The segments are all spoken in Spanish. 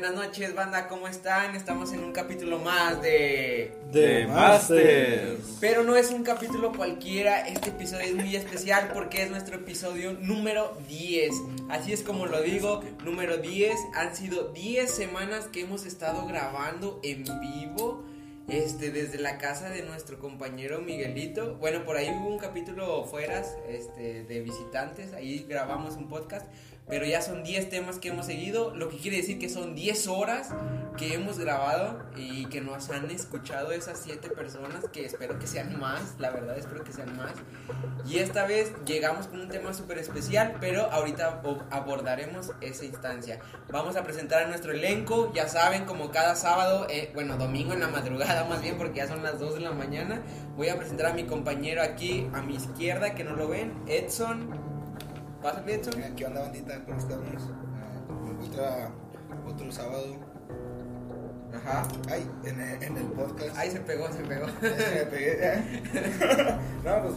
Buenas noches, banda, ¿cómo están? Estamos en un capítulo más de... De Masters. Pero no es un capítulo cualquiera, este episodio es muy especial porque es nuestro episodio número 10. Así es como lo digo, número 10. Han sido 10 semanas que hemos estado grabando en vivo. Este, desde la casa de nuestro compañero Miguelito. Bueno, por ahí hubo un capítulo fuera este, de visitantes, ahí grabamos un podcast pero ya son 10 temas que hemos seguido, lo que quiere decir que son 10 horas que hemos grabado y que nos han escuchado esas 7 personas, que espero que sean más, la verdad espero que sean más. Y esta vez llegamos con un tema súper especial, pero ahorita abordaremos esa instancia. Vamos a presentar a nuestro elenco, ya saben, como cada sábado, eh, bueno, domingo en la madrugada más bien, porque ya son las 2 de la mañana, voy a presentar a mi compañero aquí a mi izquierda, que no lo ven, Edson. Edson. ¿Qué onda, bandita? ¿Cómo estamos? Uh, otra, otro sábado. Ajá. Ay, en el, en el podcast. Ay, se pegó, se pegó. me pegué. no, pues,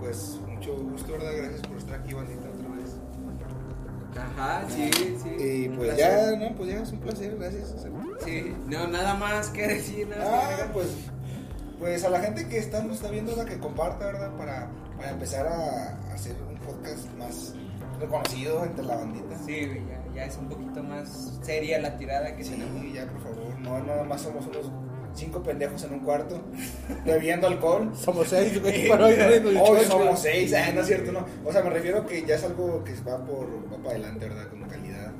pues, mucho gusto, ¿verdad? Gracias por estar aquí, bandita, otra vez. Ajá, sí, sí. Y pues ya, no, pues ya es un placer, gracias. Sí, no, nada más que decir. Nada ah, pues, pues a la gente que está, nos está viendo, la que comparta, ¿verdad? Para, para empezar a hacer podcast más reconocido entre la bandita. Sí, ya, ya es un poquito más seria la tirada que sí, Sí, ya, por favor. No, nada más somos unos cinco pendejos en un cuarto bebiendo alcohol. Somos seis, güey. hoy, somos seis, ah, no es cierto, no. O sea, me refiero que ya es algo que va por va para adelante, ¿verdad? Con calidad.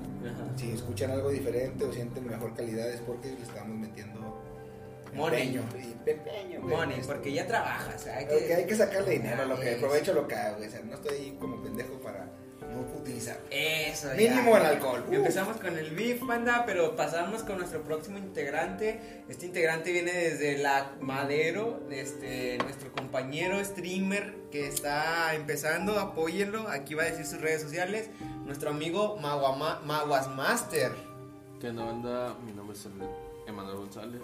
Si escuchan algo diferente o sienten mejor calidad es porque le estamos metiendo Money. Money, porque ya trabajas. Hay que, hay que sacarle dinero, lo que aprovecho lo que hago. O sea, no estoy ahí como pendejo para no utilizar. Eso, Mínimo el alcohol. Empezamos con el beef, banda, pero pasamos con nuestro próximo integrante. Este integrante viene desde la Madero, este, nuestro compañero streamer que está empezando. Apóyenlo. Aquí va a decir sus redes sociales. Nuestro amigo Maguas Master. ¿Qué onda, banda? Mi nombre es Emanuel González.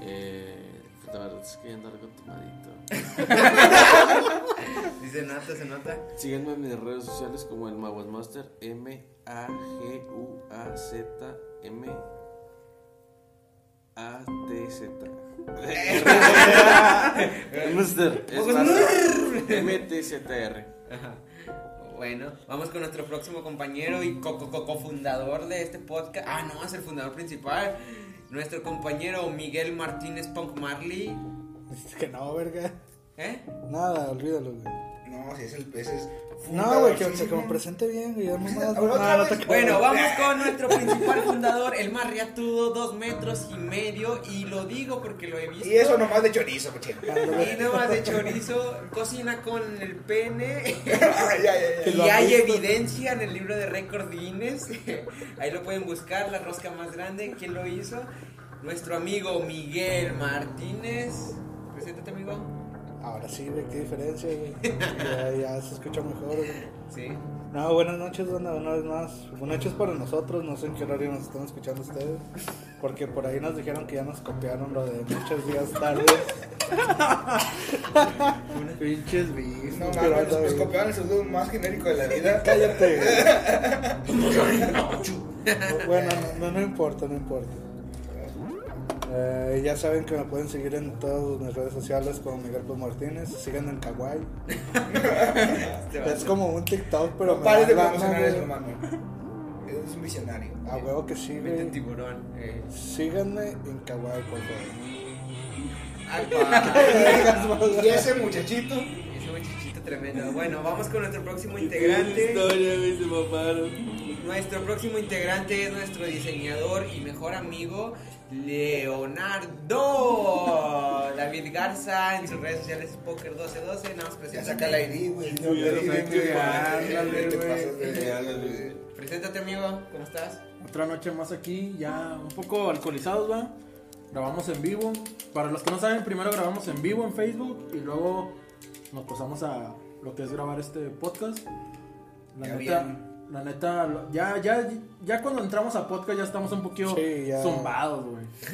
Eh, la verdad es que andar con tomadito. ¿Sí se nota, se nota? Síguenme en mis redes sociales como el Maguas Master, M-A-G-U-A-Z-M. A-T-Z. Master. Es M-T-Z-R. Bueno, vamos con nuestro próximo compañero y cofundador co de este podcast. Ah, no, es el fundador principal nuestro compañero Miguel Martínez Punk Marley. Es que no, verga. ¿Eh? Nada, olvídalo, güey. No, si es el pez es No, güey, que, se me presente bien, güey. bueno, vamos con nuestro principal fundador, el más riatudo, dos metros y medio. Y lo digo porque lo he visto. Y eso nomás de chorizo, cochino. Y nomás de chorizo, cocina con el pene. y hay evidencia en el libro de récord Guinness. Ahí lo pueden buscar, la rosca más grande. ¿Quién lo hizo? Nuestro amigo Miguel Martínez. Preséntate, amigo. Ahora sí, güey, qué diferencia, güey. ya, ya, se escucha mejor, güey. Sí. No, buenas noches, una, una vez más. Buenas noches para nosotros, no sé en qué horario nos están escuchando ustedes. Porque por ahí nos dijeron que ya nos copiaron lo de muchos días tarde. Pinches bis. No mames, nos, copiaron el saludo más genérico de la vida. Cállate. bueno, no, no importa, no importa. Eh, ya saben que me pueden seguir en todas mis redes sociales como Miguel Pérez Martínez. Sigan en Kawaii. es como un TikTok, pero no pares de promocionar eso, hermano. Es un visionario. A huevo que sí, tiburón. Eh. Síganme en Kawaii, por favor. y ese muchachito. Tremendo. Bueno, vamos con nuestro próximo integrante. historia, Nuestro próximo integrante es nuestro diseñador y mejor amigo. Leonardo David Garza en sus redes sociales Poker 1212 nada más Ya saca la ID, güey. Preséntate, amigo, ¿cómo estás? Otra noche más aquí, ya un poco alcoholizados, va. Grabamos en vivo. Para los que no saben, primero grabamos en vivo en Facebook y luego nos pasamos a lo que es grabar este podcast. La neta, la neta, ya, ya, ya cuando entramos a podcast ya estamos un poquito zumbados, güey.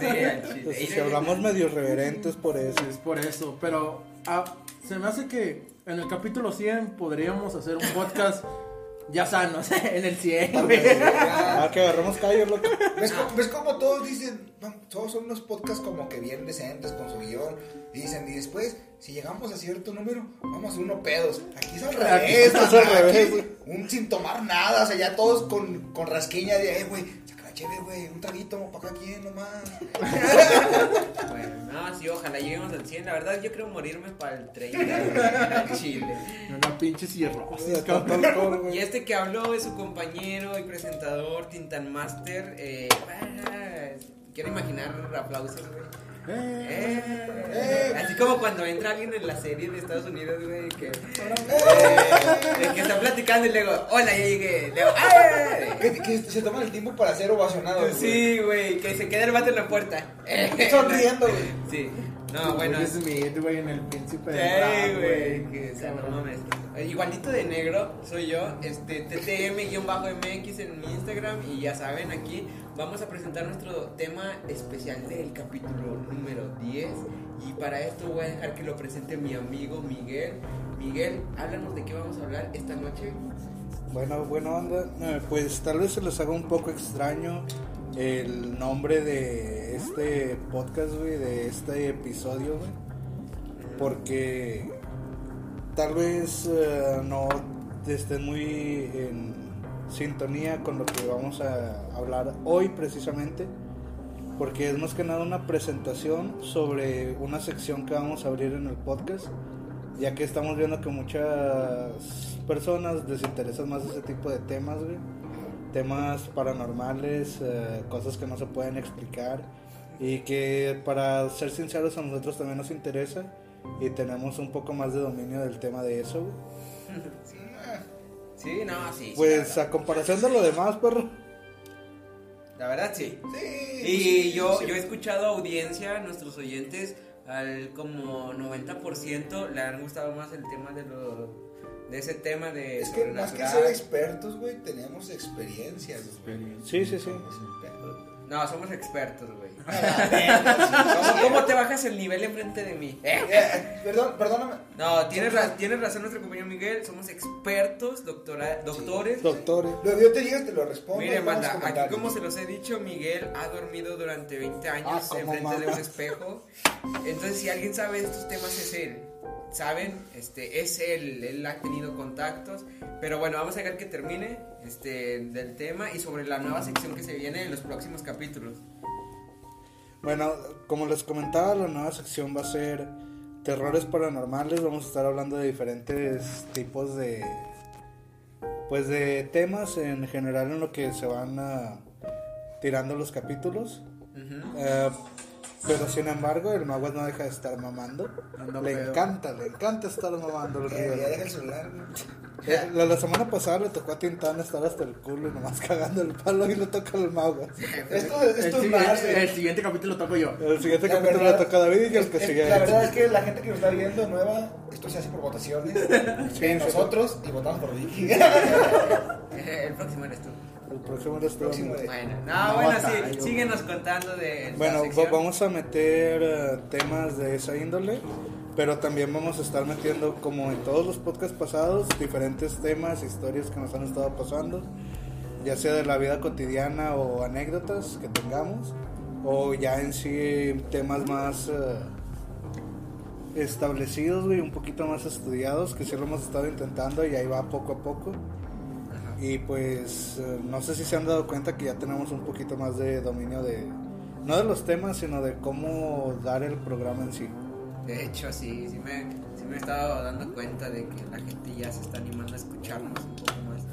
sí, pues, si hablamos medio reverentes por eso. es por eso, pero ah, se me hace que en el capítulo 100 podríamos hacer un podcast Ya sanos, en el 100, güey. Ah, que agarramos callos, loco. ¿Ves, cómo, ves cómo todos dicen, "Vam- todos son unos podcasts como que bien decentes con su guion? Y dicen, y después, si llegamos a cierto número, vamos a hacer unos pedos. Aquí es al Aquí revés, es al revés, aquí. Un sin tomar nada, o sea, ya todos con, con rasquiña de, eh, güey, cheve, güey, un traguito, para acá, ¿quién nomás? Bueno, no, sí, ojalá lleguemos al 100. La verdad, yo creo morirme para el 30 güey, al Chile. Una pinche cirrosis, Todo cabrón. alcohol, güey. Y este que habló es su compañero y presentador, Tintan Master. Eh, ah, quiero imaginar aplausos, güey. Eh, Eh, así como cuando entra alguien en la serie de Estados Unidos, güey, que, eh, que está platicando y luego, hola, ya llegué. Luego. Que, que se toman el tiempo para ser ovacionados. Sí, güey, que se queda el vato en la puerta. Sonriendo, güey. Sí, no, bueno. Will Smith, güey, en el príncipe rap, güey, que o sea, no mames. Igualito de negro soy yo, este TTM-MX en mi Instagram y ya saben, aquí vamos a presentar nuestro tema especial del capítulo número 10 y para esto voy a dejar que lo presente mi amigo Miguel. Miguel, háblanos de qué vamos a hablar esta noche. Bueno, buena onda. Eh, Pues tal vez se les haga un poco extraño el nombre de este podcast, de este episodio. Porque tal vez eh, no estén muy en sintonía con lo que vamos a hablar hoy precisamente. Porque es más que nada una presentación sobre una sección que vamos a abrir en el podcast ya que estamos viendo que muchas personas les interesan más ese tipo de temas, güey. Temas paranormales, eh, cosas que no se pueden explicar y que para ser sinceros a nosotros también nos interesa y tenemos un poco más de dominio del tema de eso, güey. Sí, no, sí. sí, Pues a comparación de lo demás, perro. la verdad sí. Sí. Y yo, sí. yo he escuchado audiencia, nuestros oyentes, al como 90% le han gustado más el tema de lo de ese tema de Es que más que ser expertos, güey, tenemos experiencias, güey. Sí, sí, sí. No, somos expertos, güey. A la verga, ¿Cómo, cómo te bajas el nivel enfrente de mí? ¿Eh? sí. Eh, Perdón, perdóname. No, tienes, ra- tienes razón nuestro compañero Miguel, somos expertos, doctora, doctores. Doctores. Lo yo te digo, te lo respondo. Mire, manda, aquí como se los he dicho, Miguel ha dormido durante 20 años Ah, ¿cómo enfrente de un espejo. Entonces, si alguien sabe estos temas es él. ¿Saben? Este, es él, él ha tenido contactos. Pero bueno, vamos a dejar que termine este, del tema y sobre la nueva sección que se viene en los próximos capítulos. Bueno, como les comentaba, la nueva sección va a ser terrores paranormales. Vamos a estar hablando de diferentes tipos de, pues, de temas en general en lo que se van tirando los capítulos. Pero sin embargo, el mago no deja de estar mamando. Le pedo. encanta, le encanta estar mamando el Eh, ya río. deja el celular. Eh, La, la semana pasada le tocó a Tintán estar hasta el culo y nomás cagando el palo y le toca al mago. Esto, El, es el- el siguiente capítulo toco yo. El siguiente La capítulo verdad- le toca David y el que Es- sigue. La verdad es que la gente que nos está viendo nueva, esto se hace por votaciones. sí. nosotros y votamos por Vicky. El próximo eres tú. El próximo eres tú, Próximo amigo. de- Bueno, No no, bueno, sí, síguenos contando de Bueno, vamos a meter eh, temas de esa índole, pero también vamos a estar metiendo, como en todos los podcasts pasados, diferentes temas, historias que nos han estado pasando, ya sea de la vida cotidiana o anécdotas que tengamos, o ya en sí temas más eh, establecidos, güey, un poquito más estudiados, que sí lo hemos estado intentando y ahí va poco a poco. Y pues eh, no sé si se han dado cuenta que ya tenemos un poquito más de dominio de, no de los temas, sino de cómo dar el programa en sí. De hecho, sí, sí me, sí me he estado dando cuenta de que la gente ya se está animando a escucharnos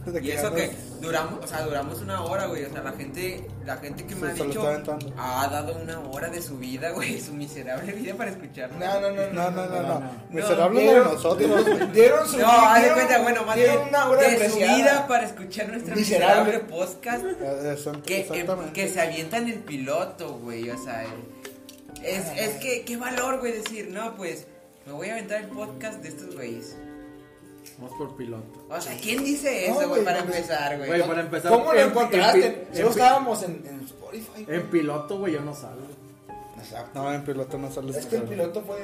Y eso que duramos, o sea, duramos una hora, güey. O sea, la gente, la gente que me ha dicho ha dado una hora de su vida, güey, su miserable vida para escucharnos. No, no, no, No, no, no. Miserable de nosotros. dieron- su No, haz de cuenta, bueno, más dieron bien una hora de su vida para escuchar nuestro Miserable. miserable podcast. Eh, Que, que se avientan el piloto, güey, o sea, es, es que, qué valor, güey, decir, no, pues, me voy a aventar el podcast de estos güeyes. Vamos por piloto. O sea, ¿quién dice eso, güey, güey, para empezar, güey? Güey, para empezar. ¿Cómo lo en- encontraste? en estábamos en, en Spotify. güey. En piloto, güey, yo no salgo. Exacto. No, en piloto no sales. Es que el piloto fue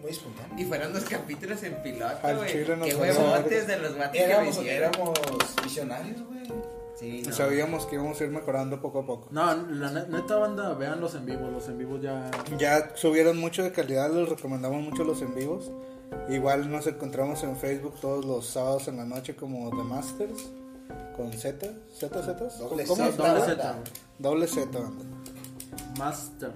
muy espontáneo. Y fueron dos capítulos en piloto, Al güey. chile nos Qué valió huevotes verga. de los vatos que lo Éramos, hicieron. éramos visionarios, güey. Sí, no. sabíamos que íbamos a ir mejorando poco a poco. No, la ne- neta banda, vean los en vivos, los en vivos ya... Ya subieron mucho de calidad, les recomendamos mucho los en vivos. Igual nos encontramos en Facebook todos los sábados en la noche como The Masters con Z, Z, Z. Doble ¿Cómo Z? Doble. Z, Doble Z, banda. Masters.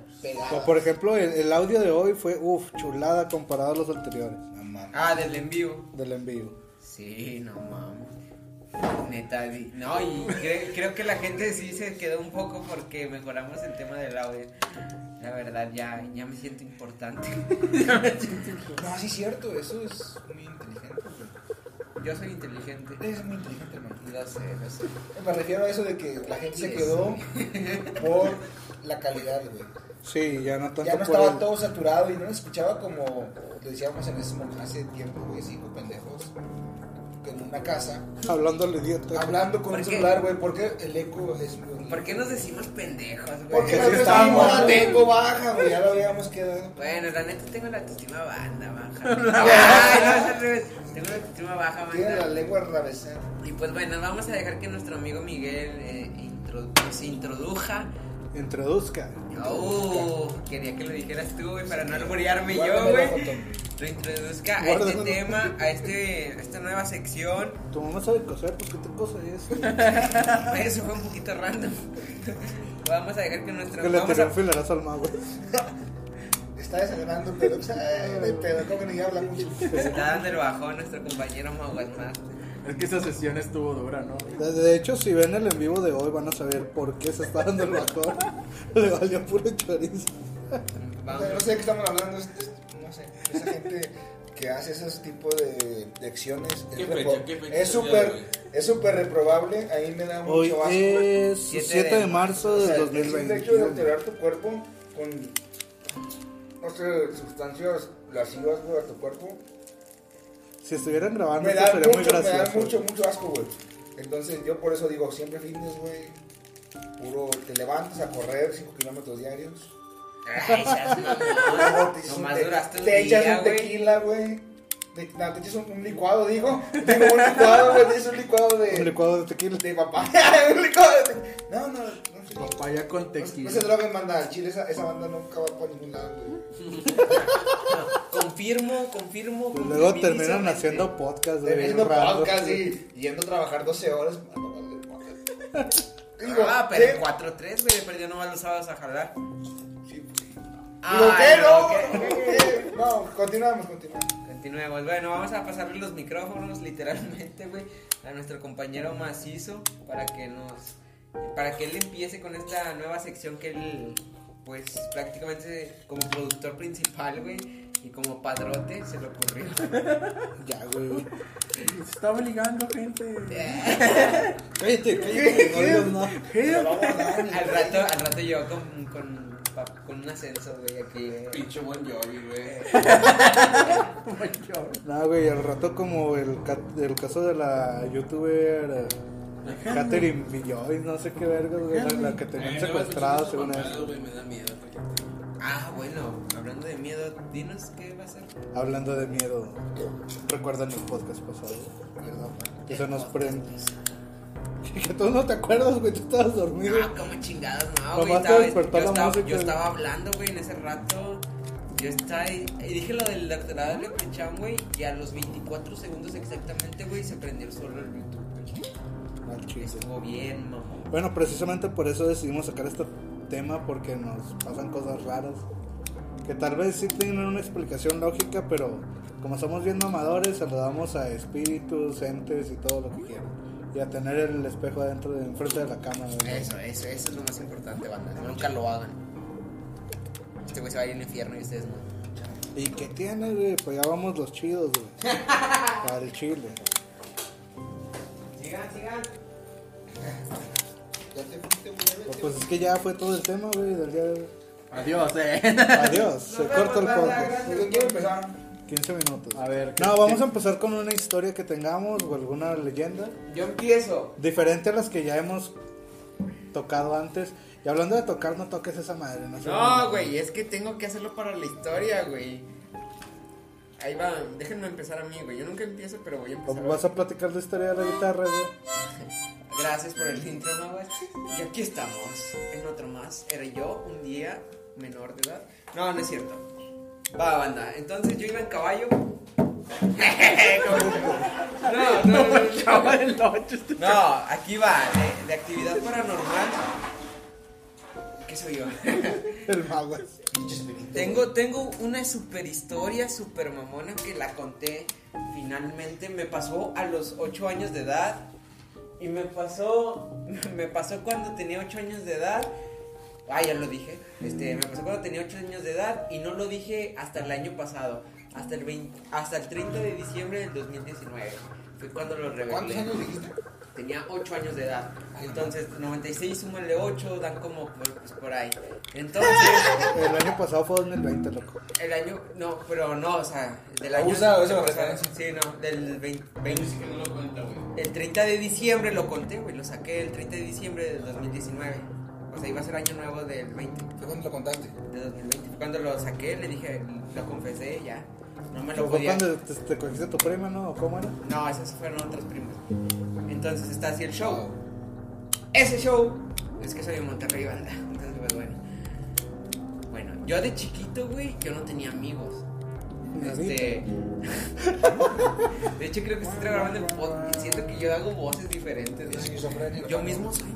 Por ejemplo, el, el audio de hoy fue, uff, chulada comparado a los anteriores No mames. Ah, del en vivo. del en vivo. Sí, no mames. Neta, di- no, y cre- creo que la gente sí se quedó un poco porque mejoramos el tema del audio. La verdad, ya, ya me siento importante. No, sí es cierto, eso es muy inteligente. Yo soy inteligente. Es muy inteligente, hermano. Lo sé, lo sé. Me refiero a eso de que la gente se Sí. quedó por la calidad, güey. Sí, ya no tanto Ya no estaba el- todo saturado y no nos escuchaba como lo decíamos en ese momento, hace tiempo, güey, cinco pendejos en una casa, hablando al idiota. hablando con ¿Por un celular, güey, porque el eco es ¿Por qué nos decimos pendejos, güey? Porque estábamos güey. la eco baja, güey, ya lo habíamos quedado. Bueno, la neta tengo la autoestima banda, baja. Ay, no, es al revés. Tengo la autoestima baja, Tiene la banda. lengua atravesada. Y pues bueno, vamos a dejar que nuestro amigo Miguel eh, intro- se introduja. Introduzca. Oh, quería que lo dijeras tú, güey, para no alborearme yo, güey. Lo introduzca a este tema, a, este, a esta nueva sección. Tu mamá sabe coser, pues qué te cosa es. Eso fue un poquito random. Vamos a dejar que nuestro. que le un filerazo al mago. Está desangrando, pero, ay, de pedo, como que ni habla mucho. se está dando el bajón a nuestro compañero Maguas Master. Es que esa sesión estuvo dura, ¿no? De, de hecho, si ven el en vivo de hoy, van a saber por qué se está dando el bajón. Le valió puro chorizo. No sé, no sé de qué estamos hablando, es- es- no sé, esa gente que hace esos tipos de, de acciones ¿Qué es, fecha? ¿Qué fecha es el súper de hoy? es súper reprobable, ahí me da Hoy mucho asco. es Siete 7 de de marzo O del sea, el simple hecho de 2021. alterar tu cuerpo con, no sé, sustancias lascivas, güey, a tu cuerpo, Si estuvieran grabando, me esto da sería muy mucho, me da gracioso. mucho, mucho asco, güey. Entonces yo por eso digo, siempre fitness, güey, puro, te levantas a correr 5 kilómetros diarios. Ay, seas Luego mamón. te, echas un Nomás te- duraste un te echas día, un güey. tequila, güey. Te, no, te echas un, un licuado, digo. Digo, un licuado, güey. Te echas un licuado de. Un licuado de tequila. de papaya. un licuado de tequila. No, no. Papaya con No, no tequila. se droguen, banda. Al Chile, esa, esa banda nunca va para ningún lado, güey. Confirmo, confirmo. Pues luego terminan haciendo podcast, güey. Haciendo raro. podcast y yendo a trabajar 12 horas. podcast. Digo, Ah, pero ¿qué? 4-3, güey, perdió nomás los sábados a jalar. Sí, güey. ¿qué? No. No, continuamos, continuamos. Continuemos. Bueno, vamos a pasarle los micrófonos, literalmente, güey, a nuestro compañero macizo para que nos. Para que él empiece con esta nueva sección que él, pues, prácticamente como productor principal, güey, y como padrote se le ocurrió. Ya, güey. Se estaba ligando, gente. Cállate, cállate. No al rato, al rato yo con, con, con un ascenso, güey, aquí. güey. Pinche buen Jovi, güey. No, güey, al rato como el, ca- el caso de la youtuber eh, Catherine Villoy, no sé qué verga, güey, la, la que tenían secuestrada según eso. me da miedo. Ah, bueno, hablando de miedo, dinos qué va a ser. Hablando de miedo, recuerdan el podcast pasado, que se nos prende. Que tú no te acuerdas, güey, tú estabas dormido. Ah, como chingados, no, güey. te Estaba, despertó yo, la estaba, música. yo estaba hablando, güey, en ese rato. Yo estaba y, y dije lo del doctorado de Leprechaun, güey. Y a los 24 segundos exactamente, güey, se prendió solo el YouTube. güey. Mal chiste. Estuvo bien, mamá. Bueno, precisamente por eso decidimos sacar este tema, porque nos pasan cosas raras. Que tal vez sí tienen una explicación lógica, pero como somos bien mamadores, saludamos a espíritus, entes y todo lo que quieran. Y a tener el espejo adentro de enfrente de la cámara. Eso, eso, eso es lo más importante, banda. Nunca lo hagan. Este güey se va a ir al infierno y ustedes no. ¿Y qué tiene, güey? Pues ya vamos los chidos, güey. Para el chile. Sigan, sigan. Ya te fuiste, güey. Pues, pues es que ya fue todo el tema, güey, del día de hoy. Adiós, eh. Adiós, se Nos corta el podcast. ¿Quién quiere empezar? 15 minutos. A ver. ¿qué- No, vamos a empezar con una historia que tengamos o alguna leyenda. Yo empiezo. Diferente a las que ya hemos tocado antes. Y hablando de tocar, no toques esa madre. No, sé. No, güey, es que tengo que hacerlo para la historia, güey. Ahí va, déjenme empezar a mí, güey. Yo nunca empiezo, pero voy a empezar. ¿Vas a platicar la historia de la guitarra, güey? Gracias por el intro, Maguas. Y aquí estamos, en otro más. Era yo, un día menor de edad. No, no es cierto. Va, banda. Entonces yo iba en caballo. no, no, no, no. No, aquí va, de, de actividad paranormal. ¿Qué soy yo? El mago. Tengo, tengo una super historia, super mamona que la conté finalmente. Me pasó a los 8 años de edad. Y me pasó, me pasó cuando tenía 8 años de edad. Ah, ya lo dije. Este, me pasó cuando tenía 8 años de edad y no lo dije hasta el año pasado. Hasta el, 20 hasta el 30 de diciembre del 2019. Fue cuando lo revelé. ¿Cuántos años dijiste? Tenía 8 años de edad. Entonces, 96 súmale 8, dan como pues, pues, por ahí. Entonces, El año pasado fue 2020, loco. el año, no, pero no, o sea, del año. Usa esa o sea, referencia. Sí, no, del 20, Pero dice que no lo cuenta, güey. el 30 de diciembre lo conté, güey, lo saqué el 30 de diciembre del 2019. O sea, iba a ser año nuevo del 20, ¿Fue cuando lo contaste? de 2020. Fue Cuando lo saqué, le dije, lo confesé, ya. No me lo Pero fue podía. cuando te, te cogiste tu prima, ¿no? ¿O cómo era? No, esos fueron otros primos. Entonces está así el show. Ese show es que soy de Monterrey, banda. Entonces, pues bueno. Bueno, yo de chiquito, güey, yo no tenía amigos. Este. de hecho, creo que estoy grabando el podcast. Siento que yo hago voces diferentes. Yo mismo soy.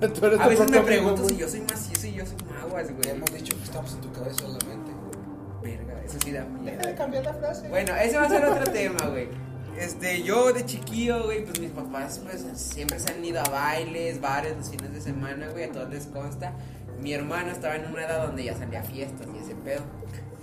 A veces me pregunto si yo soy macizo y yo soy maguas, güey. hemos dicho que estamos en tu cabeza solamente. Verga, eso sí da miedo. Deja de cambiar la frase. Bueno, ese va a ser otro tema, güey. Este, yo de chiquillo, güey, pues mis papás, pues siempre se han ido a bailes, bares los fines de semana, güey, a todos les consta. Mi hermano estaba en una edad donde ya salía a fiestas y ese pedo.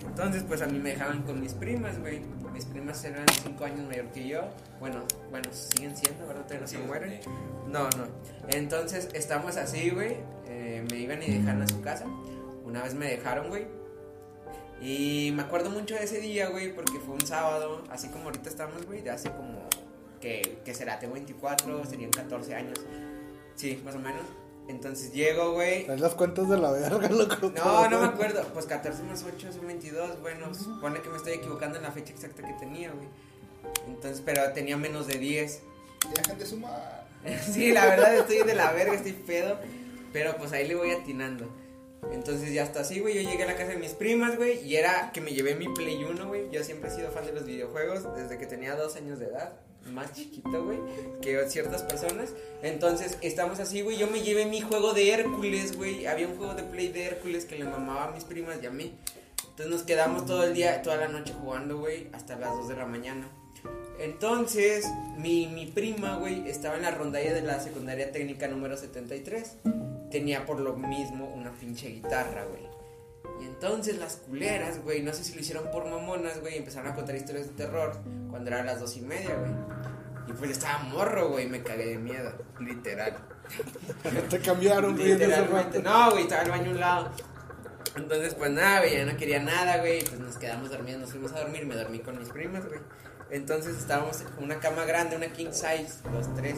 Entonces, pues a mí me dejaban con mis primas, güey. Mis primas eran 5 años mayor que yo. Bueno, bueno, siguen siendo, ¿verdad? Todavía no se mueren. No, no. Entonces, estamos así, güey. eh, me iban y dejaron a su casa. Una vez me dejaron, güey. Y me acuerdo mucho de ese día, güey, porque fue un sábado, así como ahorita estamos, güey, de hace como, que, que será, tengo 24, serían 14 años. Sí, más o menos. Entonces llego, güey. Traes las cuentas de la verga, loco. No, no me acuerdo. Pues 14 más 8 son 22. Bueno, supone que me estoy equivocando en la fecha exacta que tenía, güey. Entonces, pero tenía menos de 10. Dejan de sumar. Sí, la verdad estoy de la verga, estoy pedo. Pero pues ahí le voy atinando. Entonces ya está así, güey. Yo llegué a la casa de mis primas, güey. Y era que me llevé mi Play 1, güey. Yo siempre he sido fan de los videojuegos desde que tenía dos años de edad. Más chiquito, güey, que ciertas personas. Entonces estamos así, güey. Yo me llevé mi juego de Hércules, güey. Había un juego de Play de Hércules que le mamaba a mis primas y a mí. Entonces nos quedamos todo el día, toda la noche jugando, güey, hasta las 2 de la mañana. Entonces, mi, mi prima, güey, estaba en la rondalla de la secundaria técnica número 73. Tenía por lo mismo una pinche guitarra, güey. Y entonces las culeras, güey, no sé si lo hicieron por mamonas, güey, empezaron a contar historias de terror cuando eran las dos y media, güey. Y pues estaba morro, güey, me cagué de miedo, literal. Te cambiaron, güey, Literalmente. No, güey, estaba el baño a un lado. Entonces, pues nada, güey, ya no quería nada, güey. Pues nos quedamos dormidos, nos fuimos a dormir. Me dormí con mis primas, güey. Entonces estábamos en una cama grande, una king size, los tres.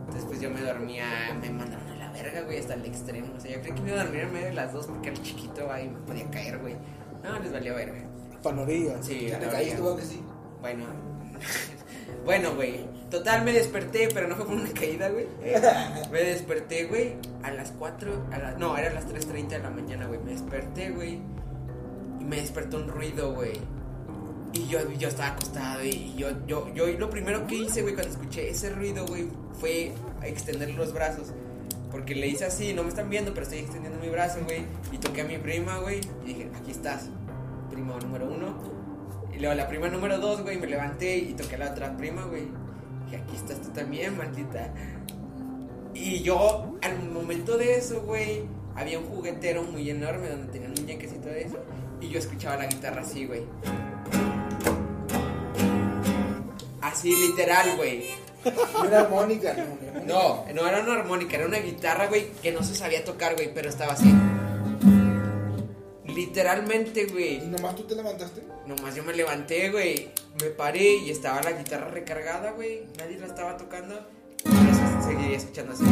Entonces, pues yo me dormía, me mandaron verga, güey, hasta el extremo. O sea, yo creí que me iba a dormir en medio de las dos porque era chiquito, y me podía caer, güey. No, les valió verga. Panoría. Sí, ¿Ya a te la caíste, verga. güey, que sí? Bueno. bueno, güey. Total, me desperté, pero no fue por una caída, güey. Me desperté, güey, a las 4, a las, no, era a las 3.30 de la mañana, güey. Me desperté, güey. Y me despertó un ruido, güey. Y yo, yo estaba acostado y yo, yo, yo lo primero que hice, güey, cuando escuché ese ruido, güey, fue extender los brazos. Porque le hice así, no me están viendo, pero estoy extendiendo mi brazo, güey. Y toqué a mi prima, güey. Y dije, aquí estás, prima número uno. Y luego la prima número dos, güey, me levanté y toqué a la otra prima, güey. Y aquí estás tú también, maldita. Y yo, al momento de eso, güey, había un juguetero muy enorme donde tenían muñecas y todo eso. Y yo escuchaba la guitarra así, güey. Así, literal, güey. Era armónica, no. No, no era una armónica, era una guitarra, güey, que no se sabía tocar, güey, pero estaba así. Literalmente, ¿Y güey. nomás tú te levantaste? Nomás yo me levanté, güey. Me paré y estaba la guitarra recargada, güey. Nadie la estaba tocando. Y escuchando así.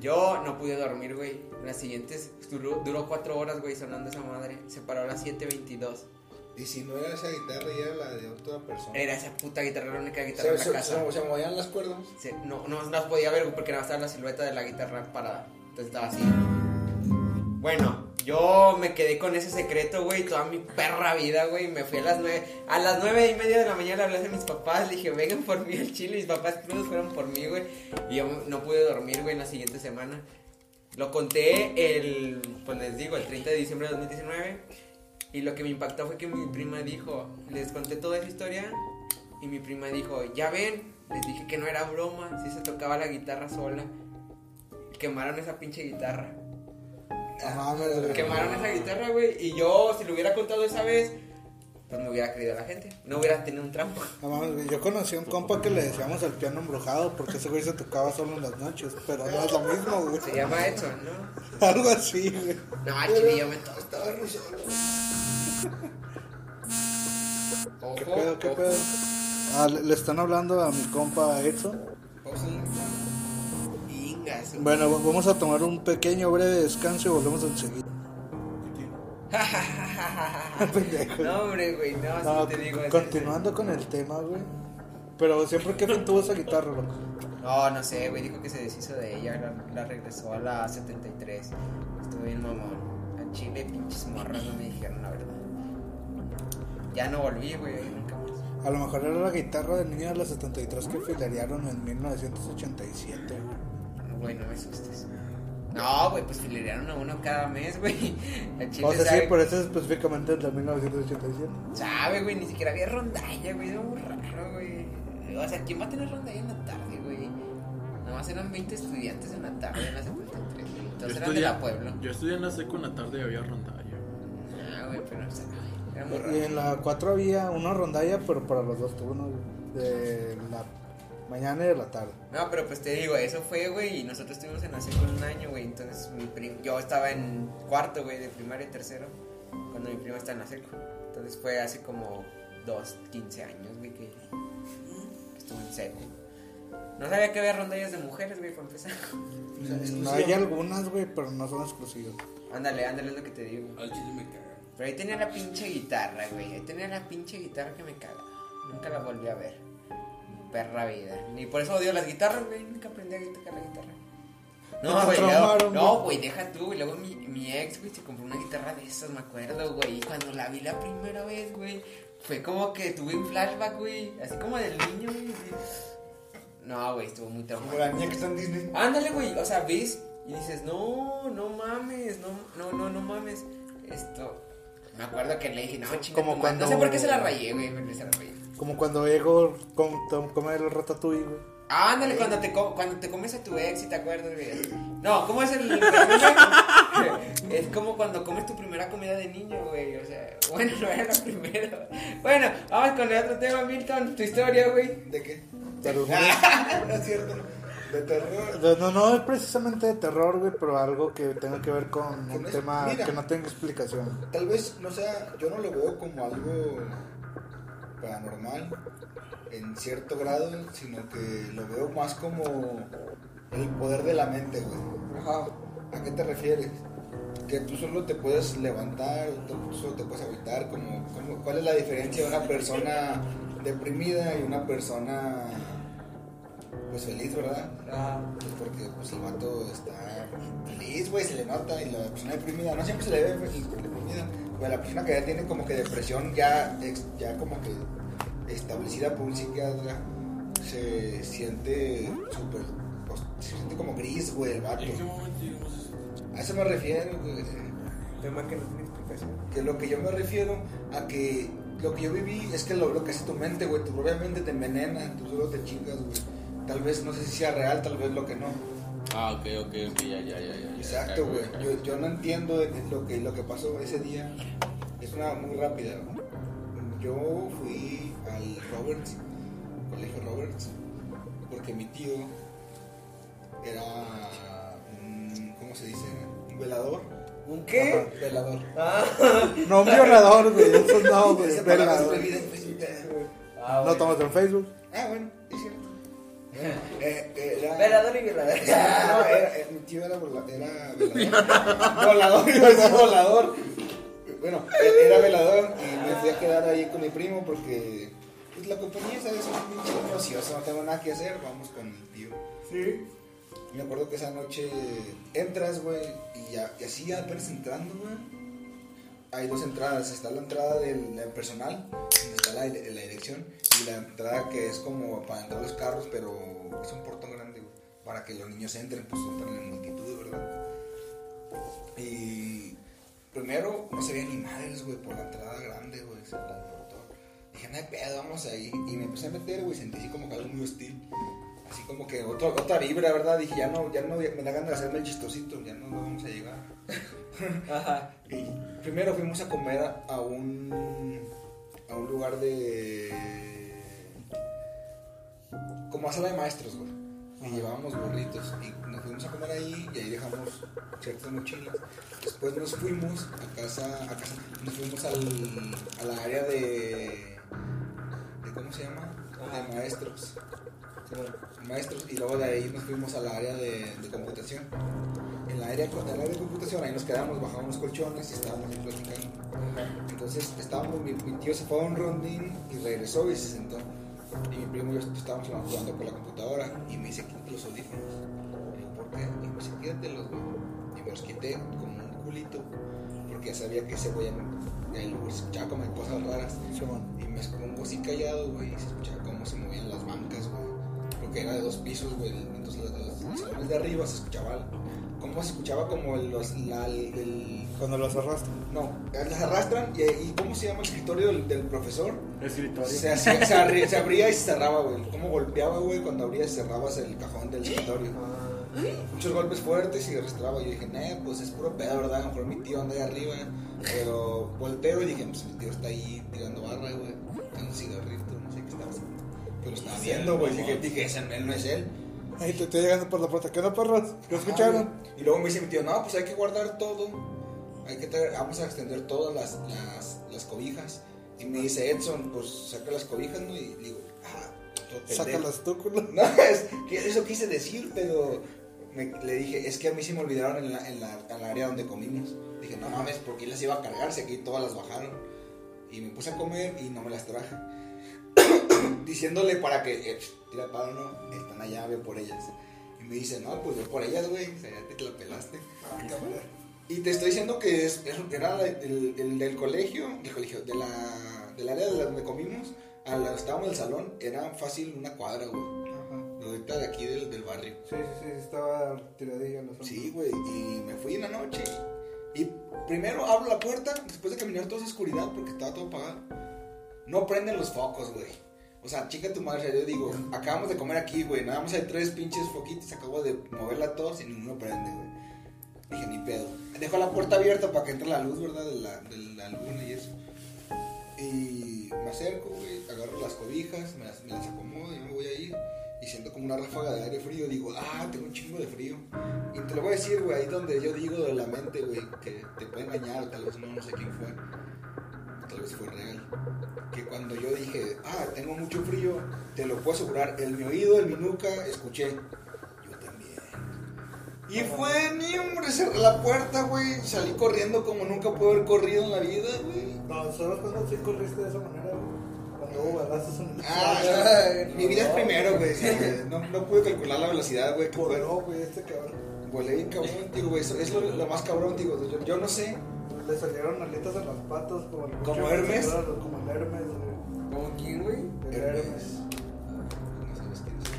Yo no pude dormir, güey. Las siguientes duró, duró cuatro horas, güey, sonando esa madre. Se paró a las 7.22. Y si no era esa guitarra y era la de otra persona. Era esa puta guitarra, la única guitarra se, la se, casa. se, se movían las cuerdas. Se- no, no las podía ver güey, porque nada más estaba la silueta de la guitarra parada. Entonces estaba así. Bueno, yo me quedé con ese secreto, güey, toda mi perra vida, güey. Me fui a las nueve. A las nueve y media de la mañana hablé a mis papás. Le dije, vengan por mí al chile. Mis papás crudos fueron por mí, güey. Y yo no pude dormir, güey, en la siguiente semana. Lo conté el, pues les digo, el 30 de diciembre de 2019. Y lo que me impactó fue que mi prima dijo, les conté toda esa historia. Y mi prima dijo, ya ven, les dije que no era broma, si se tocaba la guitarra sola. Quemaron esa pinche guitarra. Güey. Quemaron esa guitarra, güey. Y yo, si lo hubiera contado esa vez, pues me hubiera creído a la gente. No hubiera tenido un trampo. No yo conocí a un compa que le decíamos el piano embrujado porque ese güey se tocaba solo en las noches, pero no es lo mismo, güey. Se llama Edson, ¿no? Algo así, güey. No, al chile yo me to- Estaba muy solo. ¿Qué pedo, qué pedo? Ah, le, le están hablando a mi compa Edson. Bueno, va- vamos a tomar un pequeño breve descanso y volvemos enseguida. Pendejo. no, hombre, güey, no, No, te digo. continuando con el tema, güey. Pero siempre que tuvo esa guitarra, loco. No, no sé, güey, dijo que se deshizo de ella, la, la regresó a la 73. Estuvo bien mamón. A Chile, pinches morras, no me dijeron la verdad. Ya no volví, güey, nunca más. A lo mejor era la guitarra de niño de la 73 que filerearon en 1987, güey. Güey, no me asustes. No, güey, pues filerearon a uno cada mes, güey. O sea, sí, sabe, por eso específicamente el de 1987. sabe, güey, ni siquiera había rondalla, güey, era muy raro, güey. O sea, ¿quién va a tener rondalla en la tarde, güey? Nada más eran 20 estudiantes en la tarde en la 73, güey. Entonces eran de la Puebla. yo estudié en la seco en la tarde y había rondalla. Ah, güey, pero, o sea, era muy Y raro. en la 4 había una rondalla, pero para los dos turnos, güey, de la mañana y de la tarde. No, pero pues te digo, eso fue, güey, y nosotros estuvimos en la seco un año, güey. Entonces, mi prim- yo estaba en cuarto, güey, de primaria y tercero, cuando mi prima está en la seco. Entonces fue hace como dos, 15 años, güey, que que estuve en seco. No sabía que había rondallas de mujeres, güey, para empezar. O sea, No hay algunas, güey, pero no son exclusivas. Ándale, ándale, es lo que te digo. Al chile me cagan. Pero ahí tenía la pinche guitarra, güey. Ahí tenía la pinche guitarra que me caga. Nunca la volví a ver. Perra vida. Ni por eso odio las guitarras, güey. Nunca aprendí a tocar la guitarra. No, güey. luego- No, güey. deja tú, güey. Luego mi, mi ex, güey, se compró una guitarra de esas, me acuerdo, güey. Y cuando la vi la primera vez, güey, fue como que tuve un flashback, güey. Así como del niño, güey. No, güey, estuvo muy Como la traumático. niña que está en Disney. Ándale, güey, o sea, ves y dices, no, no mames, no, no, no, no mames. Esto, me acuerdo que le dije, no, chinga, Como madre". no sé cuando- por qué se la rayé, güey, pero se la rayé. Como cuando Ego come el ratatouille, güey. Ándale, cuando te, cuando te comes a tu ex y te acuerdas, güey. No, ¿cómo es el...? es como cuando comes tu primera comida de niño, güey, o sea, bueno, no era la primera. Bueno, vamos con el otro tema, Milton, tu historia, güey. ¿De qué? Pero, no es cierto. De terror. no, no, es precisamente de terror, güey, pero algo que tenga que ver con un tema mira. que no tenga explicación. Tal vez, no sea, yo no lo veo como algo paranormal en cierto grado, sino que lo veo más como el poder de la mente, güey. Ajá. ¿A qué te refieres? Que tú solo te puedes levantar, tú solo te puedes agüitar, como, como- ¿cuál es la diferencia de una persona deprimida y una persona pues feliz, verdad? Ah, Pues porque pues el vato está feliz, güey, se le nota y la persona deprimida, no siempre se le ve fe- deprimida, pues la persona que ya tiene como que depresión ya, ya como que establecida por un psiquiatra, se siente súper, pues, se siente como gris, güey, el vato. A eso me refiero, güey. tema que no tiene explicación. Que lo que yo me refiero a que lo que yo viví es que lo, lo que hace tu mente, güey. Tu propia mente te envenena, tú solo te chingas, güey. Tal vez, no sé si sea real, tal vez lo que no. Ah, ok, ok, ok, ya, ya, ya, ya. Exacto, güey. Yo, yo no entiendo de- de lo que, lo que pasó ese día. Es una muy rápida. Yo fui al Roberts, colegio Roberts, porque mi tío era un, ¿cómo se dice? Un velador. ¿Un Ajá, velador. No, un violador, güey. Eso no, güey. Velador. prohibida en Facebook. Ah, No estamos en Facebook. Ah, bueno. Eh, eh, era- Velador y violador. No, era, eh, mi tío era, vola- era velador. volador, iba a decir volador. bueno, era velador y me fui a quedar ahí con mi primo porque pues la compañía ¿sabes? es un pinche ocioso, no tengo nada que hacer, vamos con el tío. Sí. Me acuerdo que esa noche entras, güey, y, ya- y así apenas entrando, güey. Hay dos entradas, está la entrada del, personal, donde está la, la dirección, y la entrada que es como para entrar los carros, pero es un portón grande, güey, para que los niños entren, pues entran en multitud, ¿verdad? Y primero no se veía ni madres, güey, por la entrada grande, güey, se la portón. Dije, no hay pedo, vamos ahí. Y me empecé a meter, güey, sentí así como que algo muy hostil. Así como que otro, otra vibra, ¿verdad? Dije, ya no, ya no, me da ganas de hacerme el chistosito, ya no, no vamos a llegar. Ajá. Y primero fuimos a comer a, un, a un lugar de... como a sala de maestros, güey. Y llevábamos burritos y nos fuimos a comer ahí y ahí dejamos ciertas mochilas. Después nos fuimos a casa, a casa nos fuimos al, a la área de, de ¿cómo se llama? De maestros. Maestros y luego de ahí nos fuimos al área de, de computación. En la área, en la área de computación ahí nos quedamos, bajamos los colchones y estábamos ahí platicando. Entonces estábamos, mi, mi tío se fue a un rondín y regresó y se sentó. Y mi primo y yo estábamos jugando por la computadora y me dice, quítate los audífonos. Y yo, ¿por qué? Y me dice, quítatelos, güey. Y me los quité como un culito porque ya sabía que ese güey él escuchaba como cosas raras. Y me pongo así callado, güey, y se escuchaba cómo se movían las bancas, güey. Porque era de dos pisos, güey. Entonces los, los- los salones de arriba se escuchaba, cómo se escuchaba como los, la, el, Cuando los arrastran. no, las arrastran y, y cómo se llama el escritorio del, del profesor. Escritorio. Se, hacía- se, abría, se abría y se cerraba, güey. Cómo golpeaba, güey, cuando abrías y cerrabas el cajón del escritorio. Muchos golpes fuertes y arrastraba. Yo dije, nah, pues es puro pedo, ¿verdad? A lo mejor mi tío anda ahí arriba. Pero volteo y dije, pues mi tío está ahí tirando barra, güey. Con un cigarrito, Pero estaba viendo, güey. Dije, dije, ese él no es él. Ahí te estoy llegando por la puerta. ¿Qué onda, perros? ¿Lo escucharon? Y luego me dice mi tío, no, pues hay que guardar todo. Hay que traer- vamos a extender todas las, las, las cobijas. Y me dice Edson, pues saca las cobijas, ¿no? Y digo, ah, todo pendejo. Sácalas tú, culo. No, es eso quise decir, pero me- le dije, es que a mí se me olvidaron en la, en la, en la área donde comimos. Dije, no mames, porque las iba a cargar? Si aquí todas las bajaron. Y me puse a comer y no me las traje. Diciéndole para que, eh, tira paro, no, están allá, ve por ellas. Y me dice, no, pues ve por ellas, güey, o sea, ya te, la pelaste. Y te estoy diciendo que es, es- era el, el del colegio, del colegio, de la, del área de donde comimos, a la, estábamos en el salón, era fácil una cuadra, güey. Ahorita de aquí del, del barrio. Sí, sí, sí, estaba tiradilla en zona. Sí, güey, y me fui en la noche. Y primero abro la puerta, después de caminar toda esa oscuridad, porque estaba todo apagado. No prenden los focos, güey. O sea, chica tu madre, yo digo, acabamos de comer aquí, güey. Nada más hay tres pinches foquitos, acabo de moverla todos y ninguno prende, güey. Dije, ni pedo. Dejo la puerta abierta para que entre la luz, ¿verdad? De la, de la luna y eso. Y me acerco, güey, agarro las cobijas, me las, me las acomodo y me voy a ir. Y siento como una ráfaga de aire frío. Digo, ah, tengo un chingo de frío. Y te lo voy a decir, güey, ahí donde yo digo de la mente, güey, que te puede engañar, tal vez no, no sé quién fue. Vez fue real. Que cuando yo dije, ah, tengo mucho frío, te lo puedo asegurar, en mi oído, en mi nuca, escuché, yo también. Y fue, ni hombre, cerré la puerta, güey, salí corriendo como nunca puedo haber corrido en la vida, güey. No, ¿sabes cuándo sí corriste de esa manera, güey? Cuando Ah, mi vida es primero, güey. No, no pude calcular la velocidad, güey. Voló, güey, este cabrón. Volé bien cabrón, digo, güey. Es lo, lo más cabrón, digo. Yo, yo no sé. Le salieron alitas en las patas como el ¿Como Hermes? Como el Hermes, güey. ¿Cómo quién, güey? El Hermes. Hermes. No sabes quién es.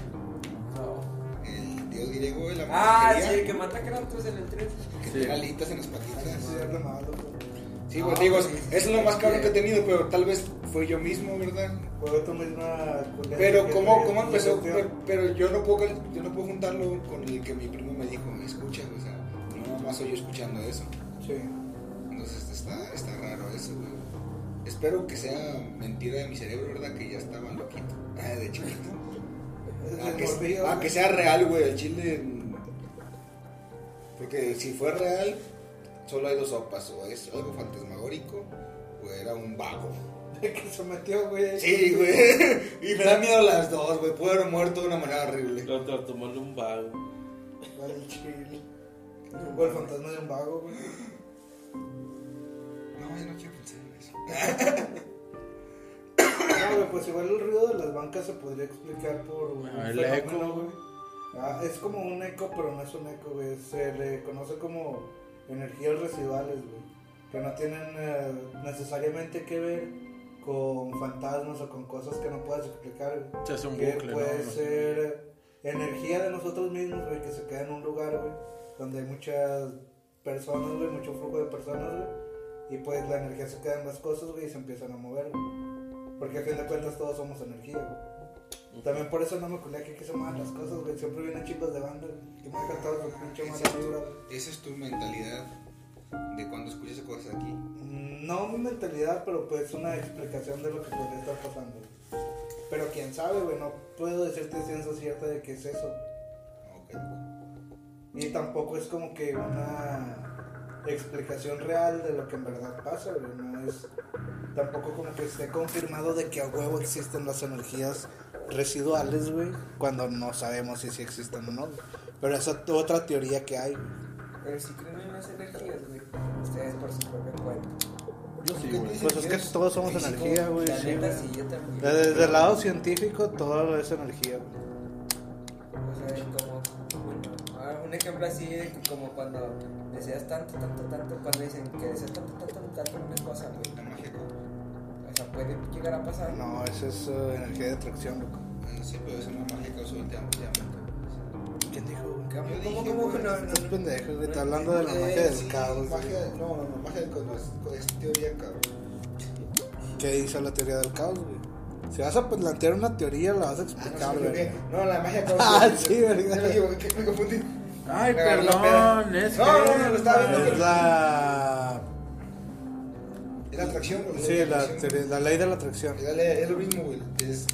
No. El dios griego de la Ah, sí, el que mata Kratos en el 3. Que Sí. tiene alitas en las patitas. Sí, es de malo, güey. Sí, güey, digo, eso es lo más cabrón que he tenido, pero tal vez fue yo mismo, ¿verdad? Fue misma Pero cómo, cómo empezó, pero, pero yo no puedo yo no puedo juntarlo con el que mi primo me dijo, escucha, o sea, no nada más soy yo escuchando eso. Sí. Entonces está, está raro eso, güey. Espero que sea mentira de mi cerebro, ¿verdad? Que ya estaba loquito. Ah, de chiquito. Ah, que, ah, sea real, güey, el chile. Porque si fue real, solo hay dos sopas: o es algo fantasmagórico o era un vago. que se metió, güey. Sí, güey. Y me da miedo las dos, güey. Puedo haber muerto de una manera horrible. Lo tomarle un vago. Vale, chile. O el fantasma de un vago, güey. No, yo no quiero pensar en eso. No, güey, pues igual el ruido de las bancas se podría explicar por un Ah, el fenómeno, eco. güey. Ah, es como un eco, pero no es un eco, güey. Se le conoce como energías residuales, güey. Que no tienen eh, necesariamente que ver con fantasmas o con cosas que no puedas explicar, güey. Se hace un que bucle, ¿no? puede ser energía de nosotros mismos, güey, que se queda en un lugar, güey, donde hay muchas personas, güey, mucho flujo de personas, güey. Y pues la energía se queda en las cosas, güey, y se empiezan a mover, güey. Porque a fin de cuentas todos somos energía, güey. También por eso no me culé que quise más las cosas, güey. Siempre vienen chicos de banda, güey. Que me toda su pinche mala vibra, esa es tu mentalidad de cuando escuchas cosas aquí. Mm, No mi mentalidad, pero pues una explicación de lo que podría estar pasando. güey. Pero quién sabe, güey, no puedo decirte ciencia cierta de qué es eso. Ok. Y tampoco es como que una explicación real de lo que en verdad pasa, güey. No es tampoco como que esté confirmado de que a huevo existen las energías residuales, güey, cuando no sabemos si sí existen o no. güey. Pero esa es otra teoría que hay, güey. Pero si creen en las energías, güey, ustedes por su propia cuenta. Yo sí. Pues es que todos somos Físico, energía, güey. La sí, neta, güey. sí, yo también. Desde el lado científico, todo es energía, güey. O sea, como un ejemplo así de que como cuando deseas tanto, tanto, tanto, cuando dicen que deseas tanto, tanto, tanto una cosa, güey. La ¿no? O sea, puede llegar a pasar. No, esa es eh, energía de atracción, loco. Bueno, sí, pero es una magia que uso últimamente. ¿Quién dijo? ¿Cómo, cómo, cómo no? no, Estás no? pendejo, güey. Está hablando de la magia del sí, caos. no, no, no, magia del caos no es, es teoría, cabrón. ¿Qué dice la teoría del caos, güey? Si vas a plantear una teoría, la vas a Ah, explicar, no, güey. sí, no, la magia caos. Ah, sí, verdad. me confundí. Ay, la perdón, peda. es No, que- no, no, estaba viendo. Es la... Es la atracción, güey. Sí, la, atracción. la ley de la atracción. Es, la- es lo mismo, güey. Es,